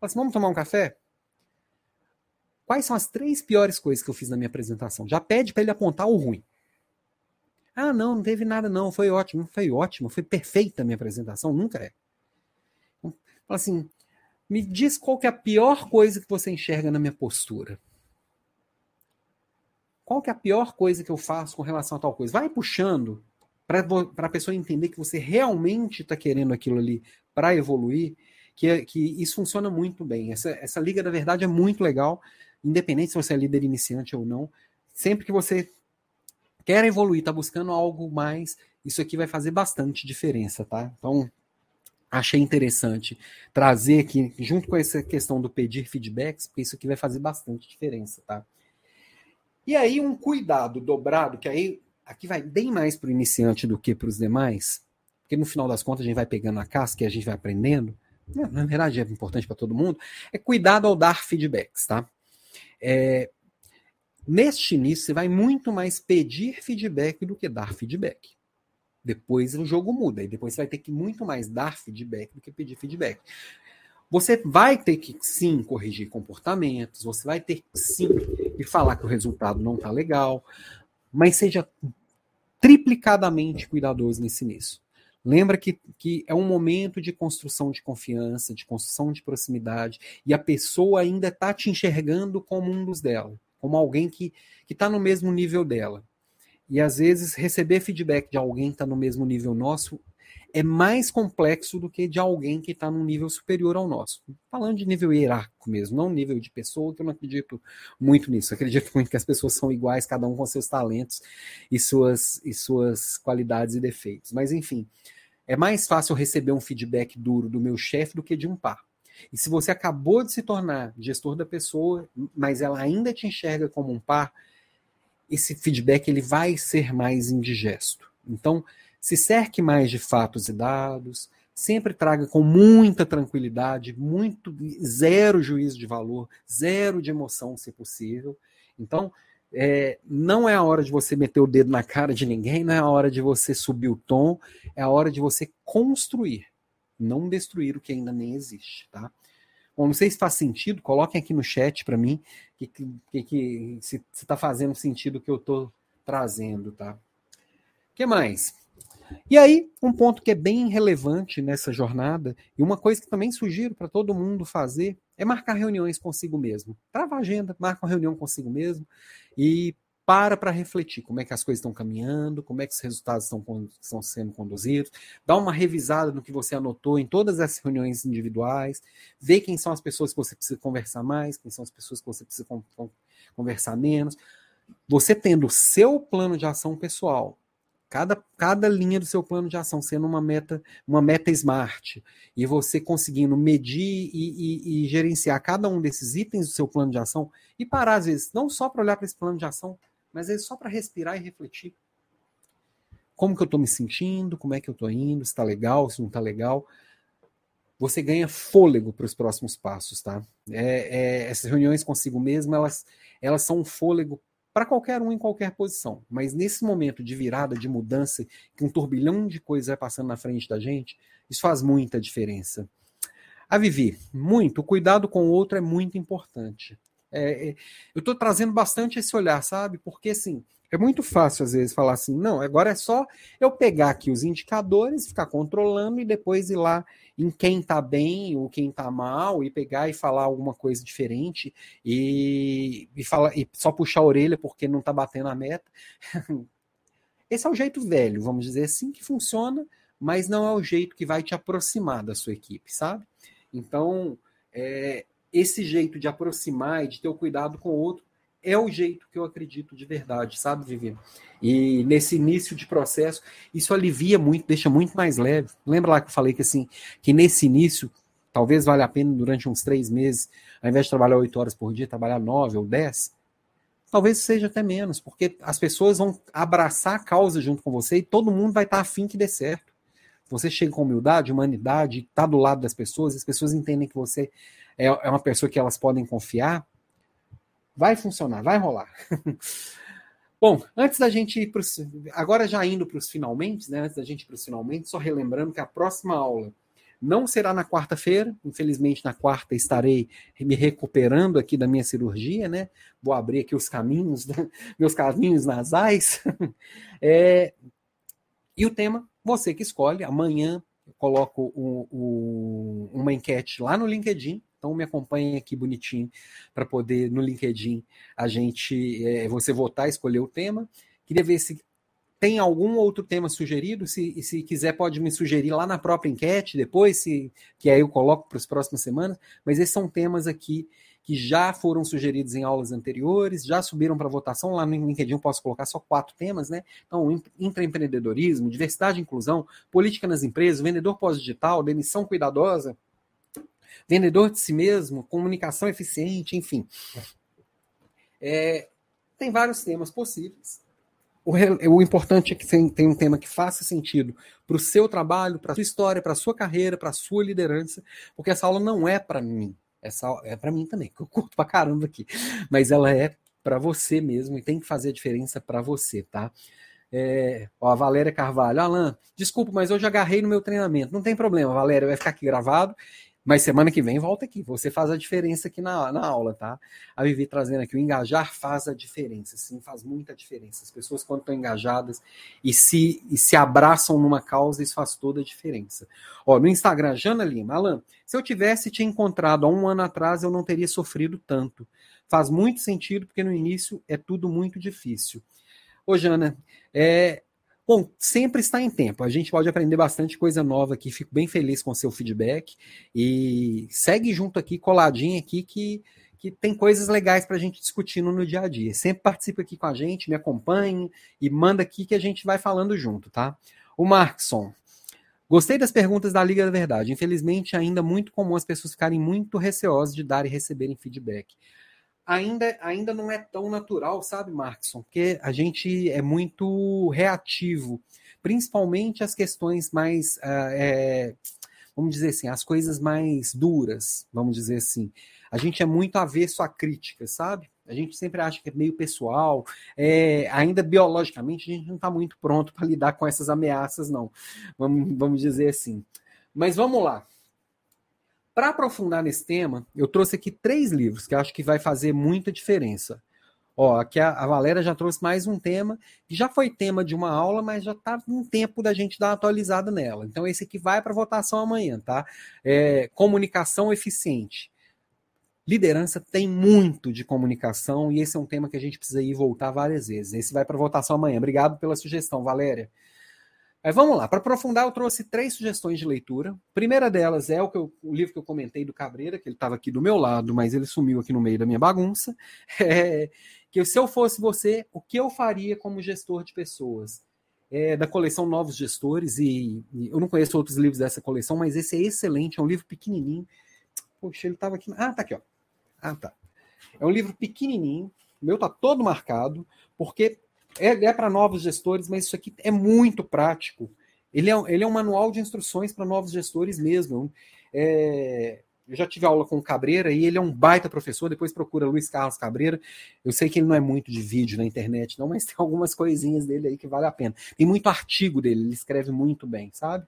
Fala assim, vamos tomar um café? Quais são as três piores coisas que eu fiz na minha apresentação? Já pede para ele apontar o ruim. Ah, não, não teve nada não, foi ótimo, foi ótimo, foi perfeita a minha apresentação, nunca é. Fala assim, me diz qual que é a pior coisa que você enxerga na minha postura. Qual que é a pior coisa que eu faço com relação a tal coisa? Vai puxando para a pessoa entender que você realmente está querendo aquilo ali para evoluir, que, que isso funciona muito bem. Essa, essa liga da verdade é muito legal, independente se você é líder iniciante ou não. Sempre que você quer evoluir, está buscando algo mais, isso aqui vai fazer bastante diferença, tá? Então, achei interessante trazer aqui, junto com essa questão do pedir feedbacks, porque isso aqui vai fazer bastante diferença, tá? E aí, um cuidado dobrado, que aí aqui vai bem mais para o iniciante do que para os demais, porque no final das contas a gente vai pegando a casca e a gente vai aprendendo. Na verdade, é importante para todo mundo. É cuidado ao dar feedbacks, tá? É, neste início, você vai muito mais pedir feedback do que dar feedback. Depois o jogo muda e depois você vai ter que muito mais dar feedback do que pedir feedback. Você vai ter que sim corrigir comportamentos, você vai ter que sim e falar que o resultado não está legal, mas seja triplicadamente cuidadoso nesse início. Lembra que, que é um momento de construção de confiança, de construção de proximidade, e a pessoa ainda está te enxergando como um dos dela, como alguém que está no mesmo nível dela. E às vezes receber feedback de alguém que está no mesmo nível nosso é mais complexo do que de alguém que está num nível superior ao nosso. Falando de nível hierárquico mesmo, não nível de pessoa, que eu não acredito muito nisso. Eu acredito muito que as pessoas são iguais, cada um com seus talentos e suas, e suas qualidades e defeitos. Mas enfim, é mais fácil receber um feedback duro do meu chefe do que de um par. E se você acabou de se tornar gestor da pessoa, mas ela ainda te enxerga como um par, esse feedback ele vai ser mais indigesto. Então, se cerque mais de fatos e dados, sempre traga com muita tranquilidade, muito zero juízo de valor, zero de emoção, se possível. Então, é, não é a hora de você meter o dedo na cara de ninguém, não é a hora de você subir o tom, é a hora de você construir, não destruir o que ainda nem existe, tá? Bom, não sei se faz sentido, coloquem aqui no chat para mim que, que, que, se está fazendo sentido o que eu estou trazendo, tá? O que mais? E aí, um ponto que é bem relevante nessa jornada, e uma coisa que também sugiro para todo mundo fazer, é marcar reuniões consigo mesmo. Trava a agenda, marca uma reunião consigo mesmo e para para refletir como é que as coisas estão caminhando, como é que os resultados estão, estão sendo conduzidos, dá uma revisada no que você anotou em todas as reuniões individuais, vê quem são as pessoas que você precisa conversar mais, quem são as pessoas que você precisa conversar menos. Você tendo o seu plano de ação pessoal cada, cada linha do seu plano de ação sendo uma meta, uma meta smart, e você conseguindo medir e, e, e gerenciar cada um desses itens do seu plano de ação, e parar, às vezes, não só para olhar para esse plano de ação, mas vezes só para respirar e refletir. Como que eu estou me sentindo, como é que eu estou indo, se está legal, se não está legal. Você ganha fôlego para os próximos passos, tá? É, é, essas reuniões consigo mesmo, elas, elas são um fôlego para qualquer um em qualquer posição. Mas nesse momento de virada, de mudança, que um turbilhão de coisas vai passando na frente da gente, isso faz muita diferença. A Vivi, muito. O cuidado com o outro é muito importante. É, é, eu estou trazendo bastante esse olhar, sabe? Porque assim, é muito fácil às vezes falar assim, não, agora é só eu pegar aqui os indicadores, ficar controlando e depois ir lá em quem está bem ou quem está mal e pegar e falar alguma coisa diferente e, e, falar, e só puxar a orelha porque não está batendo a meta. Esse é o jeito velho, vamos dizer assim, que funciona, mas não é o jeito que vai te aproximar da sua equipe, sabe? Então, é, esse jeito de aproximar e de ter o cuidado com o outro é o jeito que eu acredito de verdade, sabe, Vivi? E nesse início de processo, isso alivia muito, deixa muito mais leve. Lembra lá que eu falei que assim, que nesse início, talvez valha a pena durante uns três meses, ao invés de trabalhar oito horas por dia, trabalhar nove ou dez? Talvez seja até menos, porque as pessoas vão abraçar a causa junto com você e todo mundo vai estar afim que dê certo. Você chega com humildade, humanidade, está do lado das pessoas, as pessoas entendem que você é, é uma pessoa que elas podem confiar, Vai funcionar, vai rolar. Bom, antes da gente ir para agora já indo para os finalmente, né? Antes da gente ir para os finalmente, só relembrando que a próxima aula não será na quarta-feira. Infelizmente, na quarta estarei me recuperando aqui da minha cirurgia, né? Vou abrir aqui os caminhos, meus caminhos nasais. É, e o tema, você que escolhe. Amanhã eu coloco o, o, uma enquete lá no LinkedIn então me acompanhe aqui bonitinho para poder no LinkedIn a gente é, você votar, escolher o tema. Queria ver se tem algum outro tema sugerido. Se, se quiser, pode me sugerir lá na própria enquete depois, se, que aí eu coloco para as próximas semanas. Mas esses são temas aqui que já foram sugeridos em aulas anteriores, já subiram para votação. Lá no LinkedIn eu posso colocar só quatro temas, né? Então, intraempreendedorismo, diversidade e inclusão, política nas empresas, vendedor pós-digital, demissão cuidadosa, vendedor de si mesmo, comunicação eficiente, enfim. É, tem vários temas possíveis. O, o importante é que tem, tem, um tema que faça sentido para o seu trabalho, para a sua história, para a sua carreira, para a sua liderança, porque essa aula não é para mim. Essa é para mim também, que eu curto para caramba aqui. Mas ela é para você mesmo e tem que fazer a diferença para você, tá? É, ó, a Valéria Carvalho, Alan, desculpa, mas eu já agarrei no meu treinamento. Não tem problema, Valéria, vai ficar aqui gravado mas semana que vem volta aqui. Você faz a diferença aqui na, na aula, tá? A Vivi trazendo aqui, o engajar faz a diferença, sim, faz muita diferença. As pessoas, quando estão engajadas e se, e se abraçam numa causa, isso faz toda a diferença. Ó, no Instagram, Jana Lima, Alan, se eu tivesse te encontrado há um ano atrás, eu não teria sofrido tanto. Faz muito sentido, porque no início é tudo muito difícil. Ô, Jana, é, Bom, sempre está em tempo. A gente pode aprender bastante coisa nova aqui. Fico bem feliz com o seu feedback. E segue junto aqui, coladinho aqui, que, que tem coisas legais para a gente discutir no dia a dia. Sempre participa aqui com a gente, me acompanhe e manda aqui que a gente vai falando junto, tá? O Markson. Gostei das perguntas da Liga da Verdade. Infelizmente, ainda muito comum as pessoas ficarem muito receosas de dar e receberem feedback ainda, ainda não é tão natural, sabe, Markson? Porque a gente é muito reativo, principalmente as questões mais, uh, é, vamos dizer assim, as coisas mais duras, vamos dizer assim. A gente é muito avesso à crítica, sabe? A gente sempre acha que é meio pessoal, é, ainda biologicamente a gente não está muito pronto para lidar com essas ameaças, não. Vamos, vamos dizer assim. Mas vamos lá. Para aprofundar nesse tema, eu trouxe aqui três livros que acho que vai fazer muita diferença. Ó, aqui a, a Valéria já trouxe mais um tema, que já foi tema de uma aula, mas já está um tempo da gente dar uma atualizada nela. Então, esse aqui vai para votação amanhã, tá? É, comunicação eficiente. Liderança tem muito de comunicação e esse é um tema que a gente precisa ir voltar várias vezes. Esse vai para votação amanhã. Obrigado pela sugestão, Valéria. Mas vamos lá, para aprofundar, eu trouxe três sugestões de leitura. Primeira delas é o, eu, o livro que eu comentei do Cabreira, que ele estava aqui do meu lado, mas ele sumiu aqui no meio da minha bagunça. É, que se eu fosse você, o que eu faria como gestor de pessoas? É, da coleção Novos Gestores, e, e, eu não conheço outros livros dessa coleção, mas esse é excelente, é um livro pequenininho. Poxa, ele estava aqui. Ah, tá aqui, ó. Ah, tá. É um livro pequenininho, meu tá todo marcado, porque é, é para novos gestores, mas isso aqui é muito prático. Ele é, ele é um manual de instruções para novos gestores mesmo. É, eu já tive aula com o Cabreira e ele é um baita professor. Depois procura Luiz Carlos Cabreira. Eu sei que ele não é muito de vídeo na internet, não, mas tem algumas coisinhas dele aí que vale a pena. Tem muito artigo dele, ele escreve muito bem, sabe?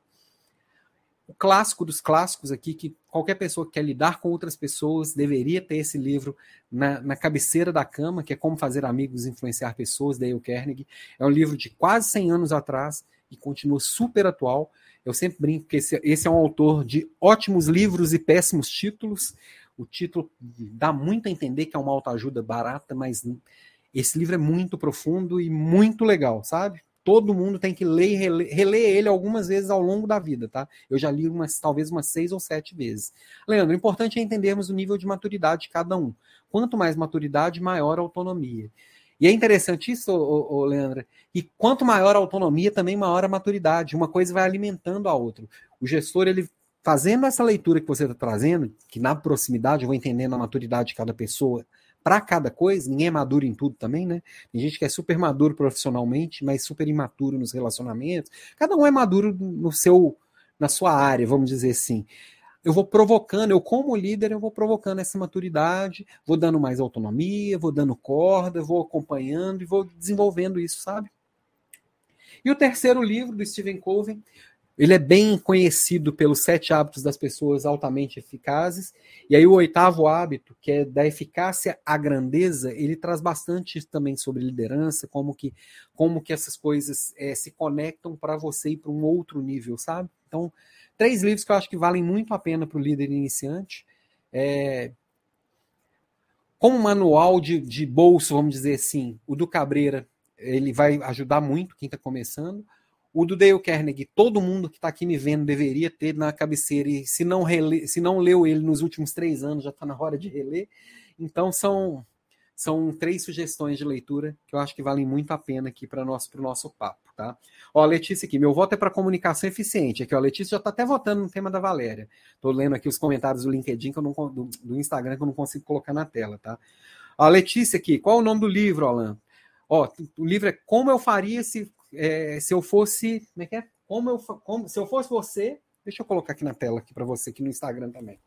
O clássico dos clássicos aqui, que qualquer pessoa que quer lidar com outras pessoas deveria ter esse livro na, na cabeceira da cama, que é Como Fazer Amigos Influenciar Pessoas, Dale Carnegie. É um livro de quase 100 anos atrás e continua super atual. Eu sempre brinco que esse, esse é um autor de ótimos livros e péssimos títulos. O título dá muito a entender que é uma autoajuda barata, mas esse livro é muito profundo e muito legal, sabe? Todo mundo tem que ler e reler, reler, ele algumas vezes ao longo da vida, tá? Eu já li umas, talvez umas seis ou sete vezes. Leandro, o importante é entendermos o nível de maturidade de cada um. Quanto mais maturidade, maior autonomia. E é interessante isso, ô, ô, e quanto maior a autonomia, também maior a maturidade. Uma coisa vai alimentando a outra. O gestor, ele fazendo essa leitura que você está trazendo, que na proximidade eu vou entendendo a maturidade de cada pessoa, para cada coisa, ninguém é maduro em tudo também, né? Tem gente que é super maduro profissionalmente, mas super imaturo nos relacionamentos. Cada um é maduro no seu na sua área, vamos dizer assim. Eu vou provocando, eu como líder, eu vou provocando essa maturidade, vou dando mais autonomia, vou dando corda, vou acompanhando e vou desenvolvendo isso, sabe? E o terceiro livro do Stephen Covey ele é bem conhecido pelos sete hábitos das pessoas altamente eficazes. E aí o oitavo hábito, que é da eficácia à grandeza, ele traz bastante também sobre liderança, como que, como que essas coisas é, se conectam para você ir para um outro nível, sabe? Então, três livros que eu acho que valem muito a pena para o líder iniciante. É, como manual de, de bolso, vamos dizer assim, o do Cabreira, ele vai ajudar muito quem está começando. O do Dale Carnegie, todo mundo que está aqui me vendo deveria ter na cabeceira, e se não, rele, se não leu ele nos últimos três anos, já está na hora de reler. Então, são, são três sugestões de leitura que eu acho que valem muito a pena aqui para o nosso, nosso papo. Tá? Ó, a Letícia aqui, meu voto é para comunicação eficiente. Aqui, ó, a Letícia já está até votando no tema da Valéria. Estou lendo aqui os comentários do LinkedIn, que eu não, do, do, Instagram, que eu não consigo colocar na tela. Tá? A Letícia aqui, qual o nome do livro, Alan? Ó, o livro é Como Eu Faria Se é, se eu fosse. Como é que é? Como eu, como, se eu fosse você. Deixa eu colocar aqui na tela aqui para você, aqui no Instagram também.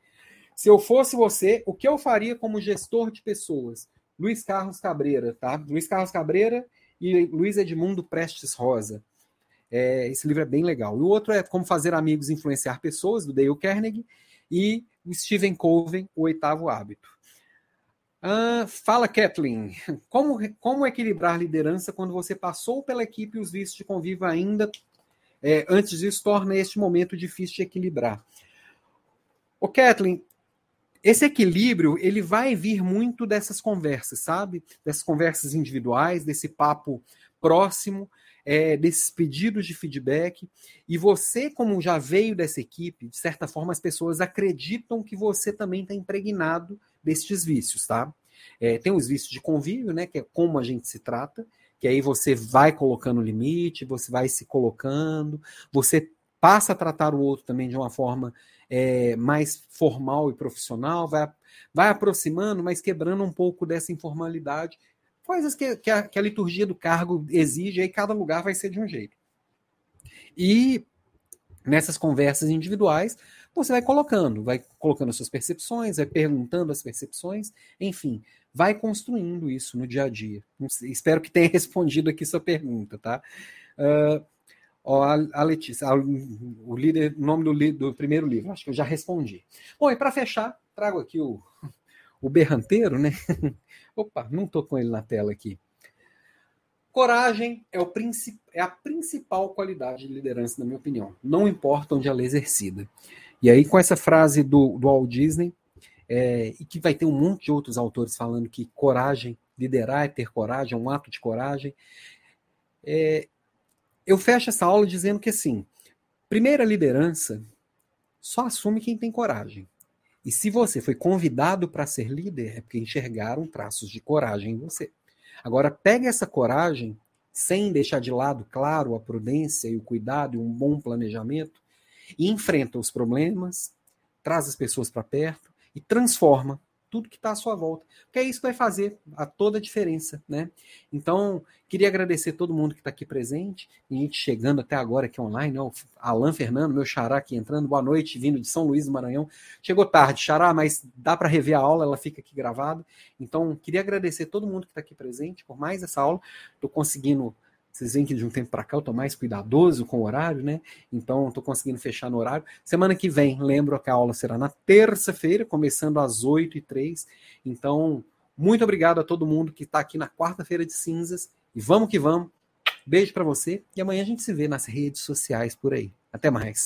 Se eu fosse você, o que eu faria como gestor de pessoas? Luiz Carlos Cabreira, tá? Luiz Carlos Cabreira e Luiz Edmundo Prestes Rosa. É, esse livro é bem legal. E o outro é Como Fazer Amigos Influenciar Pessoas, do Dale Carnegie, e Stephen Covey, O Oitavo Hábito. Fala, Kathleen. Como, como equilibrar liderança quando você passou pela equipe e os vícios de convívio ainda é, antes disso torna este momento difícil de equilibrar? Ô, Kathleen, esse equilíbrio ele vai vir muito dessas conversas, sabe? Dessas conversas individuais, desse papo próximo, é, desses pedidos de feedback. E você, como já veio dessa equipe, de certa forma as pessoas acreditam que você também está impregnado destes vícios, tá? É, tem os vícios de convívio, né? Que é como a gente se trata, que aí você vai colocando limite, você vai se colocando, você passa a tratar o outro também de uma forma é, mais formal e profissional, vai, vai aproximando, mas quebrando um pouco dessa informalidade, coisas que, que, a, que a liturgia do cargo exige, aí cada lugar vai ser de um jeito. E nessas conversas individuais, você vai colocando, vai colocando as suas percepções, vai perguntando as percepções, enfim, vai construindo isso no dia a dia. Espero que tenha respondido aqui sua pergunta, tá? Uh, ó, a Letícia, a, o líder, nome do, do, primeiro livro, acho que eu já respondi. Bom, e para fechar, trago aqui o, o berranteiro, né? Opa, não estou com ele na tela aqui. Coragem é, o é a principal qualidade de liderança, na minha opinião. Não importa onde ela é exercida. E aí, com essa frase do, do Walt Disney, é, e que vai ter um monte de outros autores falando que coragem, liderar é ter coragem, é um ato de coragem. É, eu fecho essa aula dizendo que assim, primeira liderança só assume quem tem coragem. E se você foi convidado para ser líder, é porque enxergaram traços de coragem em você. Agora, pega essa coragem, sem deixar de lado, claro, a prudência e o cuidado e um bom planejamento, e enfrenta os problemas, traz as pessoas para perto e transforma tudo que está à sua volta. Porque é isso que vai fazer a toda a diferença, né? Então, queria agradecer todo mundo que está aqui presente, e gente chegando até agora aqui online, ó, Alan Fernando, meu xará aqui entrando, boa noite, vindo de São Luís do Maranhão. Chegou tarde, xará, mas dá para rever a aula, ela fica aqui gravada. Então, queria agradecer todo mundo que está aqui presente por mais essa aula. Estou conseguindo vocês veem que de um tempo para cá eu estou mais cuidadoso com o horário, né? Então estou conseguindo fechar no horário. Semana que vem, lembro que a aula será na terça-feira, começando às 8 e 3 Então, muito obrigado a todo mundo que está aqui na quarta-feira de cinzas. E vamos que vamos. Beijo para você e amanhã a gente se vê nas redes sociais por aí. Até mais.